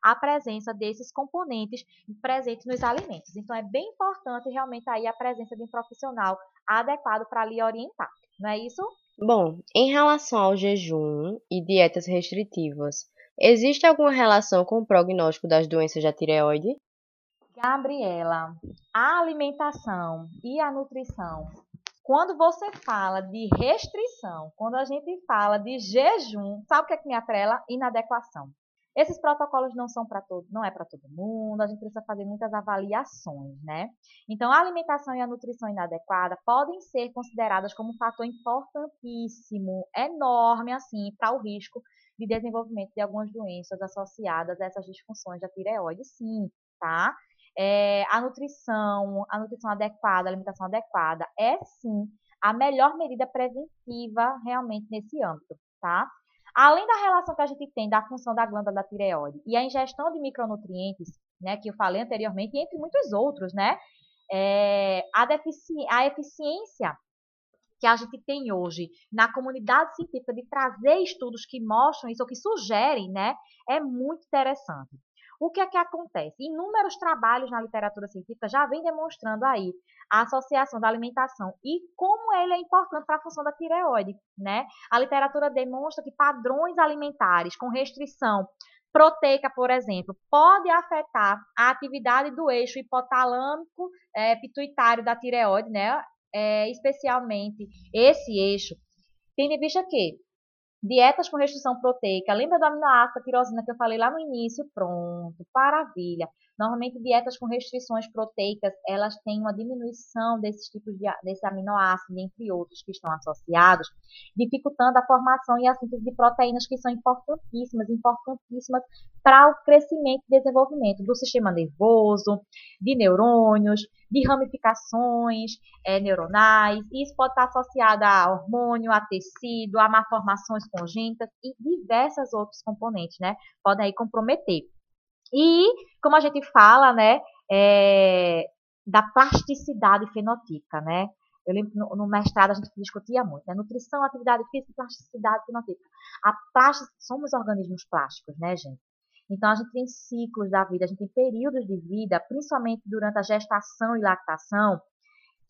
a presença desses componentes presentes nos alimentos. Então, é bem importante realmente aí a presença de um profissional adequado para lhe orientar. Não é isso? Bom, em relação ao jejum e dietas restritivas, existe alguma relação com o prognóstico das doenças da tireoide? Gabriela, a alimentação e a nutrição quando você fala de restrição, quando a gente fala de jejum, sabe o que é que me atrela? Inadequação. Esses protocolos não são para todo, não é para todo mundo, a gente precisa fazer muitas avaliações, né? Então, a alimentação e a nutrição inadequada podem ser consideradas como um fator importantíssimo, enorme, assim, para o risco de desenvolvimento de algumas doenças associadas a essas disfunções da tireoide, sim, tá? É, a nutrição, a nutrição adequada, a alimentação adequada é sim a melhor medida preventiva realmente nesse âmbito, tá? Além da relação que a gente tem da função da glândula da tireoide e a ingestão de micronutrientes, né, que eu falei anteriormente, entre muitos outros, né? É, a, a eficiência que a gente tem hoje na comunidade científica de trazer estudos que mostram isso ou que sugerem, né, é muito interessante. O que é que acontece? Inúmeros trabalhos na literatura científica já vêm demonstrando aí a associação da alimentação e como ele é importante para a função da tireoide, né? A literatura demonstra que padrões alimentares com restrição proteica, por exemplo, pode afetar a atividade do eixo hipotalâmico é, pituitário da tireoide, né? É, especialmente esse eixo, tendo em vista que Dietas com restrição proteica. Lembra do aminoácido tirosina que eu falei lá no início? Pronto, maravilha. Normalmente, dietas com restrições proteicas, elas têm uma diminuição desses tipos de desse aminoácido, entre outros que estão associados, dificultando a formação e a síntese de proteínas que são importantíssimas, importantíssimas para o crescimento e desenvolvimento do sistema nervoso, de neurônios, de ramificações é, neuronais. Isso pode estar associado a hormônio, a tecido, a malformações congênitas e diversos outros componentes, né? Podem aí comprometer. E, como a gente fala, né, é, da plasticidade fenotípica, né? Eu lembro no, no, mestrado a gente discutia muito, né? Nutrição, atividade física plasticidade fenotípica. A plástica, somos organismos plásticos, né, gente? Então a gente tem ciclos da vida, a gente tem períodos de vida, principalmente durante a gestação e lactação,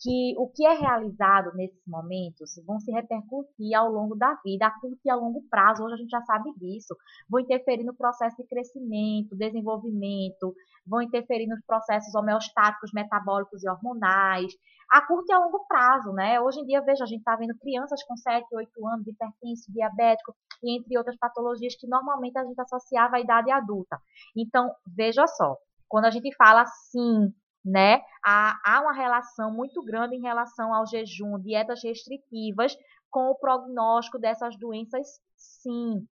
que o que é realizado nesses momentos vão se repercutir ao longo da vida, a curto e a longo prazo. Hoje a gente já sabe disso. Vão interferir no processo de crescimento, desenvolvimento, vão interferir nos processos homeostáticos, metabólicos e hormonais, a curto e a longo prazo, né? Hoje em dia, veja, a gente está vendo crianças com 7, 8 anos, hipertenso, diabético, e entre outras patologias que normalmente a gente associava à idade adulta. Então, veja só, quando a gente fala sim né? Há, há uma relação muito grande em relação ao jejum, dietas restritivas, com o prognóstico dessas doenças, sim.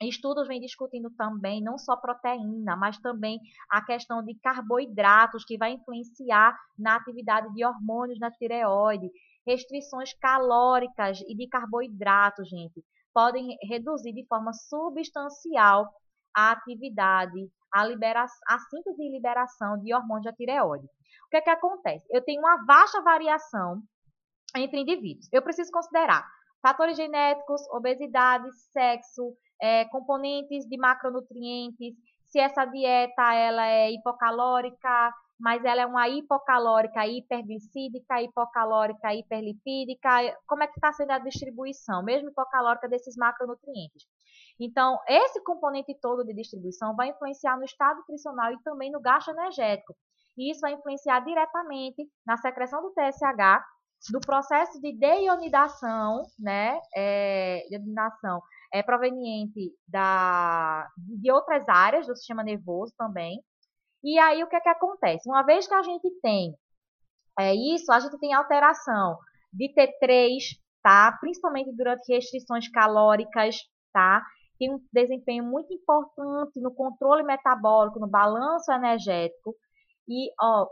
Estudos vêm discutindo também não só proteína, mas também a questão de carboidratos, que vai influenciar na atividade de hormônios na tireoide. Restrições calóricas e de carboidratos, gente, podem reduzir de forma substancial a atividade a, a síntese e liberação de hormônios da tireoide. O que é que acontece? Eu tenho uma vasta variação entre indivíduos. Eu preciso considerar fatores genéticos, obesidade, sexo, é, componentes de macronutrientes, se essa dieta ela é hipocalórica, mas ela é uma hipocalórica hiperglicídica, hipocalórica hiperlipídica, como é que está sendo a distribuição, mesmo hipocalórica desses macronutrientes. Então, esse componente todo de distribuição vai influenciar no estado nutricional e também no gasto energético. E isso vai influenciar diretamente na secreção do TSH, do processo de deionidação, né, é, deionidação é proveniente da, de outras áreas do sistema nervoso também. E aí, o que é que acontece? Uma vez que a gente tem é, isso, a gente tem alteração de T3, tá? Principalmente durante restrições calóricas, tá? Tem um desempenho muito importante no controle metabólico, no balanço energético. E, ó,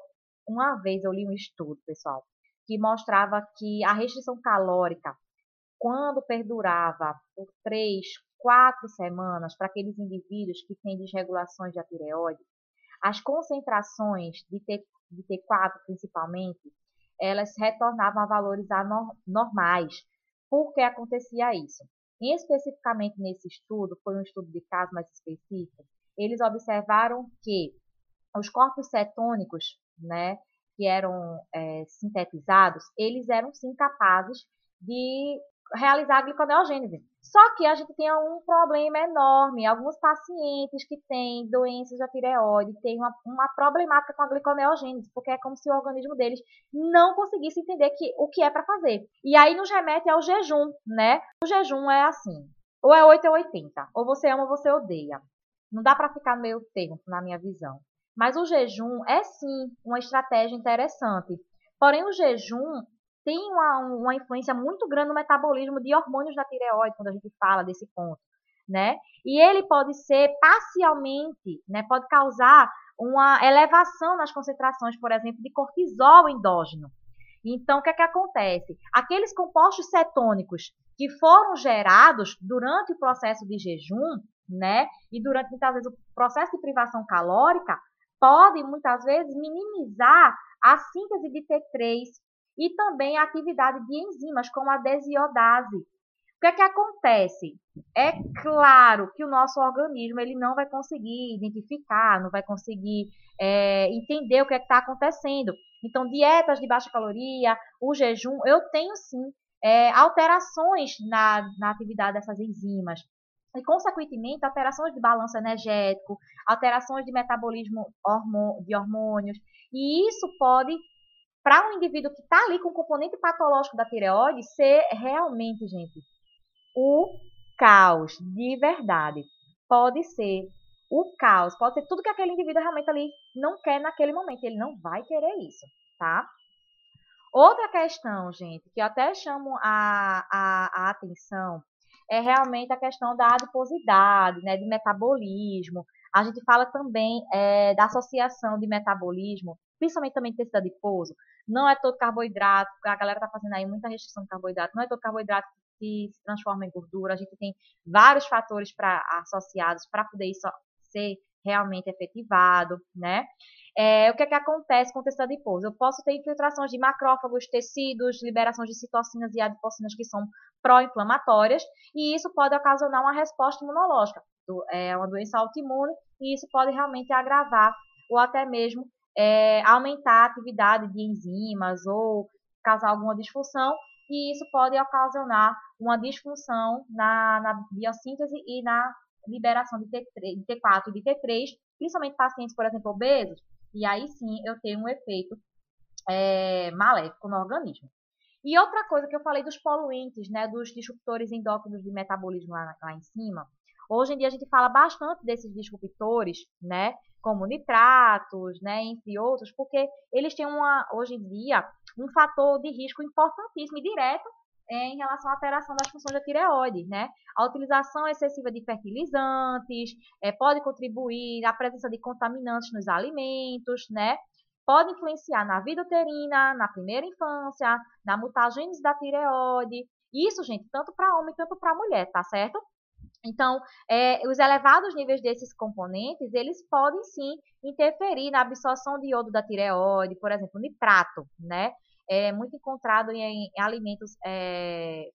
uma vez eu li um estudo, pessoal, que mostrava que a restrição calórica, quando perdurava por três, quatro semanas para aqueles indivíduos que têm desregulações da tireoide, as concentrações de, T, de T4, principalmente, elas retornavam a valores normais. Por que acontecia isso? E especificamente nesse estudo, foi um estudo de caso mais específico, eles observaram que os corpos cetônicos, né, que eram é, sintetizados, eles eram sim capazes de realizar a gliconeogênese. Só que a gente tem um problema enorme. Alguns pacientes que têm doenças da tireoide têm uma, uma problemática com a gliconeogênese, porque é como se o organismo deles não conseguisse entender que, o que é para fazer. E aí nos remete ao jejum, né? O jejum é assim, ou é 8 ou 80, ou você ama ou você odeia. Não dá para ficar no meio termo, na minha visão. Mas o jejum é sim uma estratégia interessante. Porém, o jejum tem uma, uma influência muito grande no metabolismo de hormônios da tireoide, quando a gente fala desse ponto, né? E ele pode ser parcialmente, né? Pode causar uma elevação nas concentrações, por exemplo, de cortisol endógeno. Então, o que é que acontece? Aqueles compostos cetônicos que foram gerados durante o processo de jejum, né? E durante muitas vezes o processo de privação calórica, podem muitas vezes minimizar a síntese de T3 e também a atividade de enzimas, como a desiodase. O que é que acontece? É claro que o nosso organismo ele não vai conseguir identificar, não vai conseguir é, entender o que é está acontecendo. Então, dietas de baixa caloria, o jejum, eu tenho sim é, alterações na, na atividade dessas enzimas. E, consequentemente, alterações de balanço energético, alterações de metabolismo de hormônios. E isso pode para um indivíduo que está ali com o componente patológico da tireoide ser realmente, gente, o caos de verdade. Pode ser o caos, pode ser tudo que aquele indivíduo realmente ali não quer naquele momento. Ele não vai querer isso, tá? Outra questão, gente, que eu até chamo a, a, a atenção é realmente a questão da adiposidade, né, de metabolismo. A gente fala também é, da associação de metabolismo principalmente também tecido adiposo, não é todo carboidrato, a galera tá fazendo aí muita restrição de carboidrato, não é todo carboidrato que se transforma em gordura, a gente tem vários fatores para associados para poder isso ser realmente efetivado, né? É, o que é que acontece com o tecido adiposo? Eu posso ter infiltrações de macrófagos, tecidos, liberações de citocinas e adipocinas que são pró-inflamatórias, e isso pode ocasionar uma resposta imunológica. É uma doença autoimune, e isso pode realmente agravar ou até mesmo é, aumentar a atividade de enzimas ou causar alguma disfunção e isso pode ocasionar uma disfunção na, na biossíntese e na liberação de, T3, de T4 e de T3, principalmente pacientes, por exemplo, obesos, e aí sim eu tenho um efeito é, maléfico no organismo. E outra coisa que eu falei dos poluentes, né, dos disruptores endócrinos de metabolismo lá, lá em cima, hoje em dia a gente fala bastante desses disruptores, né, como nitratos, né, entre outros, porque eles têm uma, hoje em dia, um fator de risco importantíssimo e direto em relação à alteração das funções da tireoide, né? A utilização excessiva de fertilizantes é, pode contribuir à presença de contaminantes nos alimentos, né? Pode influenciar na vida uterina, na primeira infância, na mutagênese da tireoide. Isso, gente, tanto para homem quanto para mulher, tá certo? Então, é, os elevados níveis desses componentes, eles podem sim interferir na absorção de iodo da tireoide, por exemplo, nitrato, né? É muito encontrado em, em alimentos é,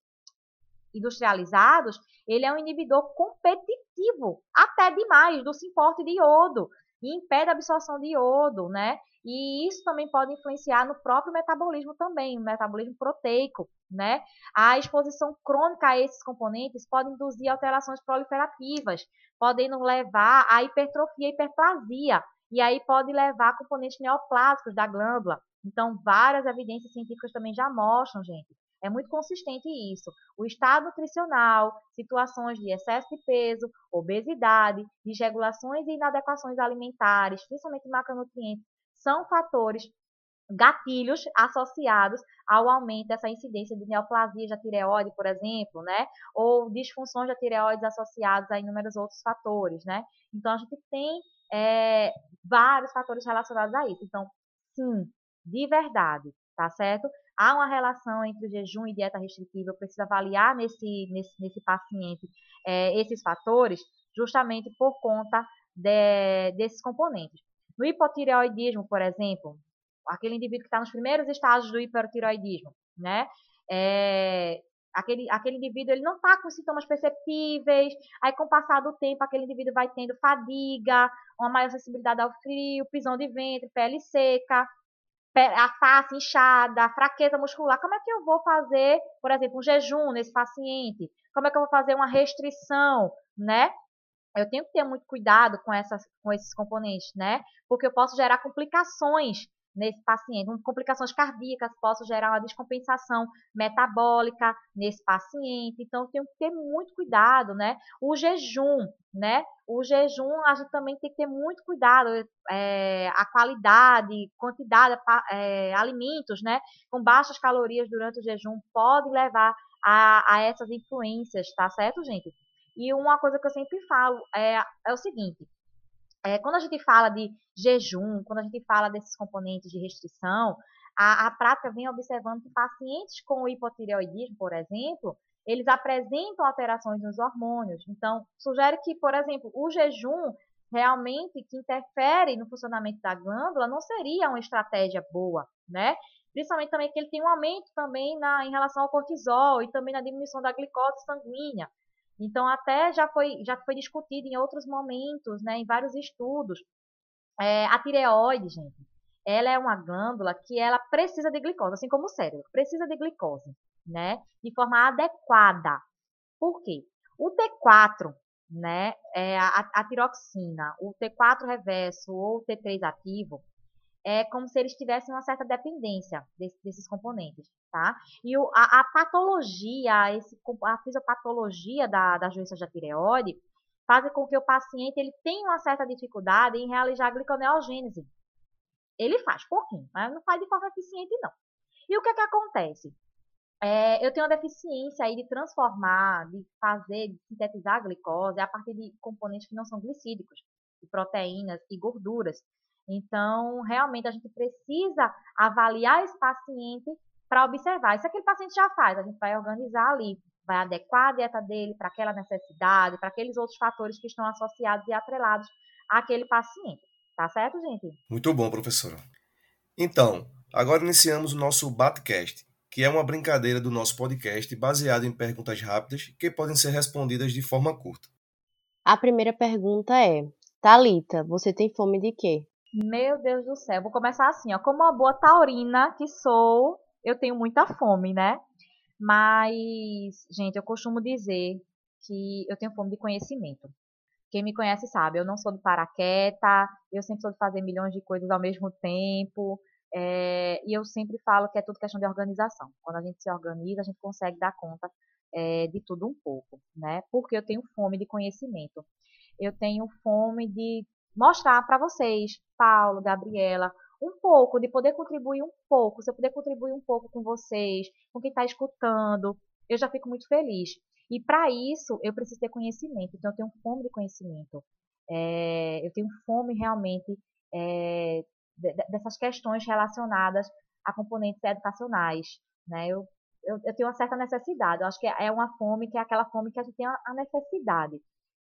industrializados, ele é um inibidor competitivo, até demais, do suporte de iodo, e impede a absorção de iodo, né? E isso também pode influenciar no próprio metabolismo também, o metabolismo proteico, né? A exposição crônica a esses componentes pode induzir alterações proliferativas, podendo levar à hipertrofia e hiperplasia, e aí pode levar a componentes neoplásicos da glândula. Então, várias evidências científicas também já mostram, gente, é muito consistente isso. O estado nutricional, situações de excesso de peso, obesidade, desregulações e inadequações alimentares, principalmente macronutrientes, são fatores gatilhos associados ao aumento dessa incidência de neoplasia da tireoide, por exemplo, né? Ou disfunções da tireoide associadas a inúmeros outros fatores, né? Então, a gente tem é, vários fatores relacionados a isso. Então, sim, de verdade, tá certo? Há uma relação entre o jejum e dieta restritiva, eu preciso avaliar nesse, nesse, nesse paciente é, esses fatores, justamente por conta de, desses componentes. No hipotireoidismo, por exemplo, aquele indivíduo que está nos primeiros estágios do hipotireoidismo, né? É, aquele, aquele indivíduo ele não está com sintomas perceptíveis, aí com o passar do tempo aquele indivíduo vai tendo fadiga, uma maior sensibilidade ao frio, prisão de ventre, pele seca, a face inchada, fraqueza muscular. Como é que eu vou fazer, por exemplo, um jejum nesse paciente? Como é que eu vou fazer uma restrição, né? Eu tenho que ter muito cuidado com, essas, com esses componentes, né? Porque eu posso gerar complicações nesse paciente, complicações cardíacas, posso gerar uma descompensação metabólica nesse paciente. Então, eu tenho que ter muito cuidado, né? O jejum, né? O jejum, a gente também tem que ter muito cuidado, é, a qualidade, quantidade, é, alimentos, né? Com baixas calorias durante o jejum pode levar a, a essas influências, tá certo, gente? E uma coisa que eu sempre falo é, é o seguinte: é, quando a gente fala de jejum, quando a gente fala desses componentes de restrição, a, a prática vem observando que pacientes com hipotireoidismo, por exemplo, eles apresentam alterações nos hormônios. Então, sugere que, por exemplo, o jejum realmente que interfere no funcionamento da glândula não seria uma estratégia boa, né? Principalmente também que ele tem um aumento também na, em relação ao cortisol e também na diminuição da glicose sanguínea. Então, até já foi, já foi discutido em outros momentos, né, em vários estudos. É, a tireoide, gente, ela é uma glândula que ela precisa de glicose, assim como o cérebro, precisa de glicose, né, de forma adequada. Por quê? O T4, né, é a, a tiroxina, o T4 reverso ou o T3 ativo, é como se eles tivessem uma certa dependência desse, desses componentes, tá? E o, a, a, patologia, esse, a fisiopatologia da, das doenças da tireoide fazem com que o paciente ele tenha uma certa dificuldade em realizar a gliconeogênese. Ele faz pouquinho, mas não faz de forma eficiente, não. E o que é que acontece? É, eu tenho uma deficiência aí de transformar, de fazer, de sintetizar a glicose a partir de componentes que não são glicídicos, de proteínas e gorduras. Então, realmente, a gente precisa avaliar esse paciente para observar. Isso aquele paciente já faz, a gente vai organizar ali, vai adequar a dieta dele para aquela necessidade, para aqueles outros fatores que estão associados e atrelados àquele paciente. Tá certo, gente? Muito bom, professora. Então, agora iniciamos o nosso Batcast, que é uma brincadeira do nosso podcast baseado em perguntas rápidas que podem ser respondidas de forma curta. A primeira pergunta é: Talita, você tem fome de quê? Meu Deus do céu, vou começar assim, ó. Como uma boa taurina que sou, eu tenho muita fome, né? Mas, gente, eu costumo dizer que eu tenho fome de conhecimento. Quem me conhece sabe, eu não sou de paraqueta, eu sempre sou de fazer milhões de coisas ao mesmo tempo, é, e eu sempre falo que é tudo questão de organização. Quando a gente se organiza, a gente consegue dar conta é, de tudo um pouco, né? Porque eu tenho fome de conhecimento. Eu tenho fome de mostrar para vocês, Paulo, Gabriela, um pouco, de poder contribuir um pouco. Se eu puder contribuir um pouco com vocês, com quem está escutando, eu já fico muito feliz. E para isso, eu preciso ter conhecimento. Então, eu tenho fome de conhecimento. É, eu tenho fome realmente é, dessas questões relacionadas a componentes educacionais. Né? Eu, eu, eu, tenho uma certa necessidade. Eu acho que é uma fome que é aquela fome que a gente tem a necessidade.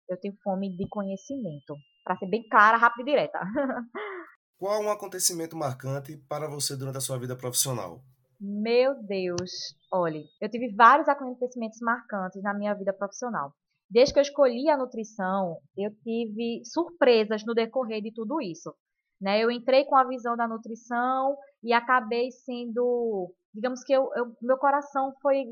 Eu tenho fome de conhecimento. Para ser bem clara, rápida e direta. (laughs) Qual um acontecimento marcante para você durante a sua vida profissional? Meu Deus, olhe, eu tive vários acontecimentos marcantes na minha vida profissional. Desde que eu escolhi a nutrição, eu tive surpresas no decorrer de tudo isso. Né? Eu entrei com a visão da nutrição e acabei sendo, digamos que eu, eu, meu coração foi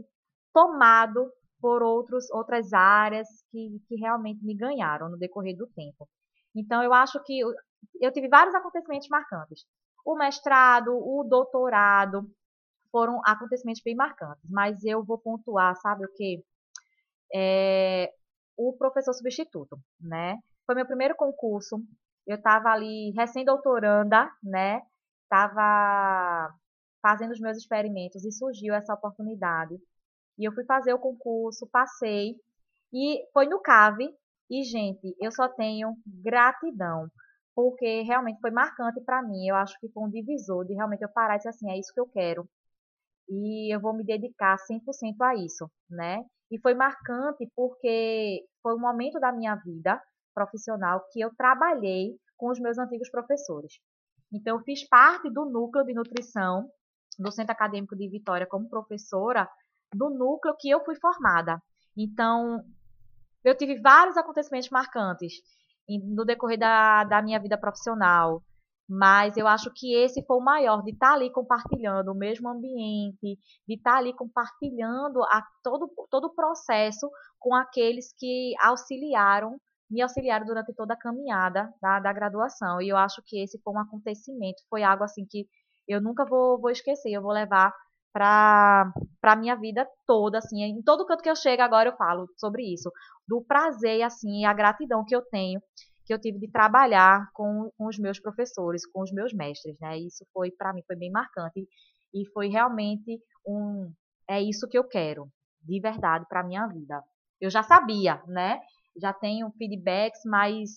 tomado por outros, outras áreas que, que realmente me ganharam no decorrer do tempo. Então, eu acho que eu, eu tive vários acontecimentos marcantes. O mestrado, o doutorado, foram acontecimentos bem marcantes, mas eu vou pontuar, sabe o que? É, o professor substituto, né? Foi meu primeiro concurso, eu estava ali recém-doutoranda, né? Estava fazendo os meus experimentos e surgiu essa oportunidade. E eu fui fazer o concurso, passei, e foi no CAVE, e, gente, eu só tenho gratidão, porque realmente foi marcante para mim. Eu acho que foi um divisor de realmente eu parar e dizer assim, é isso que eu quero e eu vou me dedicar 100% a isso, né? E foi marcante porque foi um momento da minha vida profissional que eu trabalhei com os meus antigos professores. Então, eu fiz parte do núcleo de nutrição do Centro Acadêmico de Vitória como professora, do núcleo que eu fui formada. Então, eu tive vários acontecimentos marcantes no decorrer da, da minha vida profissional. Mas eu acho que esse foi o maior, de estar tá ali compartilhando o mesmo ambiente, de estar tá ali compartilhando a, todo, todo o processo com aqueles que auxiliaram, me auxiliaram durante toda a caminhada da, da graduação. E eu acho que esse foi um acontecimento, foi algo assim que eu nunca vou, vou esquecer, eu vou levar para a minha vida toda, assim, em todo canto que eu chego agora eu falo sobre isso, do prazer, assim, a gratidão que eu tenho que eu tive de trabalhar com, com os meus professores, com os meus mestres, né? Isso foi para mim foi bem marcante e foi realmente um é isso que eu quero, de verdade para minha vida. Eu já sabia, né? Já tenho feedbacks, mas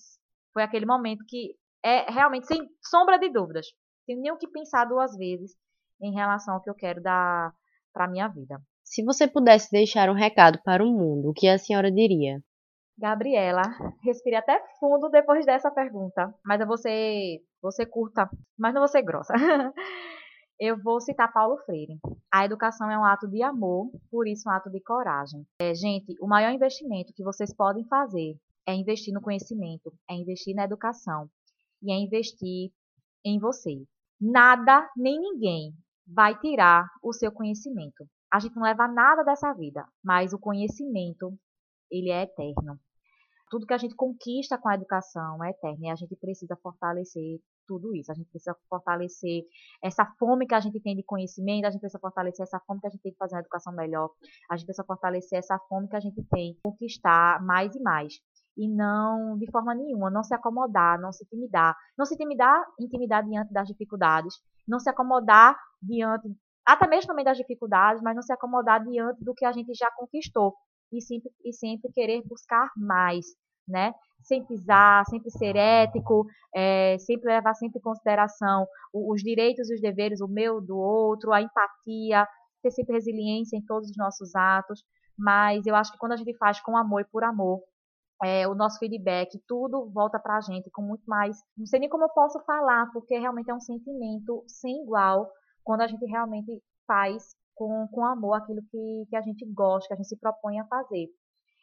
foi aquele momento que é realmente sem sombra de dúvidas. Tenho nem o que pensar duas vezes em relação ao que eu quero dar para minha vida. Se você pudesse deixar um recado para o mundo, o que a senhora diria? Gabriela, respire até fundo depois dessa pergunta, mas eu vou ser, vou ser curta, mas não vou ser grossa. (laughs) eu vou citar Paulo Freire. A educação é um ato de amor, por isso um ato de coragem. É, gente, o maior investimento que vocês podem fazer é investir no conhecimento, é investir na educação e é investir em você. Nada nem ninguém vai tirar o seu conhecimento. A gente não leva nada dessa vida, mas o conhecimento, ele é eterno tudo que a gente conquista com a educação é eterno e a gente precisa fortalecer tudo isso. A gente precisa fortalecer essa fome que a gente tem de conhecimento, a gente precisa fortalecer essa fome que a gente tem de fazer uma educação melhor, a gente precisa fortalecer essa fome que a gente tem de conquistar mais e mais. E não, de forma nenhuma, não se acomodar, não se intimidar. Não se intimidar, intimidar diante das dificuldades, não se acomodar diante, até mesmo também das dificuldades, mas não se acomodar diante do que a gente já conquistou e sempre, e sempre querer buscar mais, né? Sem pisar, sempre ser ético, é, sempre levar sempre em consideração os direitos e os deveres, o meu do outro, a empatia, ter sempre resiliência em todos os nossos atos. Mas eu acho que quando a gente faz com amor e por amor, é, o nosso feedback, tudo volta para a gente com muito mais. Não sei nem como eu posso falar, porque realmente é um sentimento sem igual quando a gente realmente faz com, com amor aquilo que, que a gente gosta, que a gente se propõe a fazer.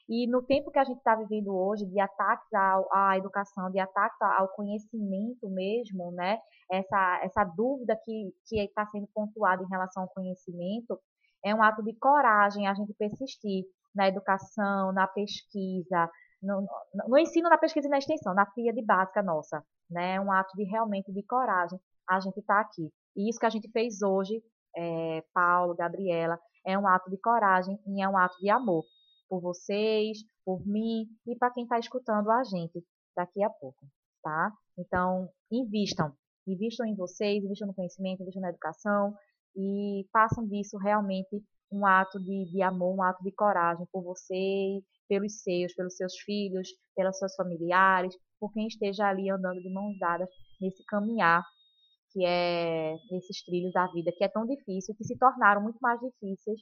E no tempo que a gente está vivendo hoje, de ataques ao, à educação, de ataques ao conhecimento mesmo, né? Essa, essa dúvida que está sendo pontuada em relação ao conhecimento, é um ato de coragem a gente persistir na educação, na pesquisa, no, no, no ensino, na pesquisa e na extensão, na de básica nossa. Né? É um ato de realmente de coragem a gente estar tá aqui. E isso que a gente fez hoje, é, Paulo, Gabriela, é um ato de coragem e é um ato de amor por vocês, por mim e para quem está escutando a gente daqui a pouco, tá? Então, invistam, invistam em vocês, invistam no conhecimento, invistam na educação e façam disso realmente um ato de, de amor, um ato de coragem por vocês, pelos seus, pelos seus filhos, pelas suas familiares, por quem esteja ali andando de mãos dadas nesse caminhar que é nesses trilhos da vida, que é tão difícil, que se tornaram muito mais difíceis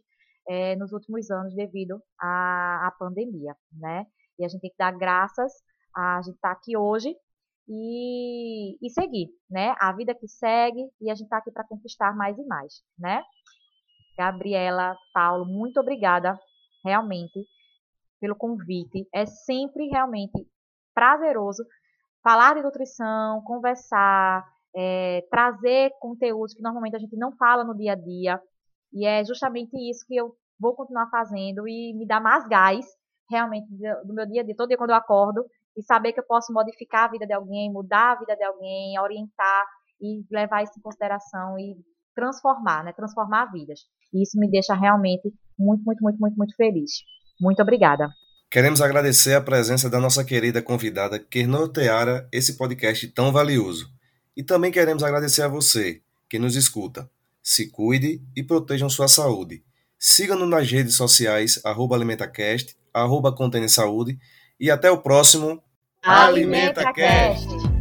é, nos últimos anos devido à, à, pandemia, né? E a gente tem que dar graças a, a gente estar tá aqui hoje e, e seguir, né? A vida que segue e a gente está aqui para conquistar mais e mais, né? Gabriela, Paulo, muito obrigada realmente pelo convite. É sempre realmente prazeroso falar de nutrição, conversar, é, trazer conteúdos que normalmente a gente não fala no dia a dia. E é justamente isso que eu vou continuar fazendo e me dá mais gás, realmente, do meu dia a dia, todo dia quando eu acordo, e saber que eu posso modificar a vida de alguém, mudar a vida de alguém, orientar e levar isso em consideração e transformar, né? Transformar vidas. E isso me deixa realmente muito, muito, muito, muito, muito feliz. Muito obrigada. Queremos agradecer a presença da nossa querida convidada que norteara esse podcast tão valioso. E também queremos agradecer a você que nos escuta. Se cuide e protejam sua saúde. Siga-nos nas redes sociais, arroba AlimentaCast, arroba Saúde, e até o próximo AlimentaCast.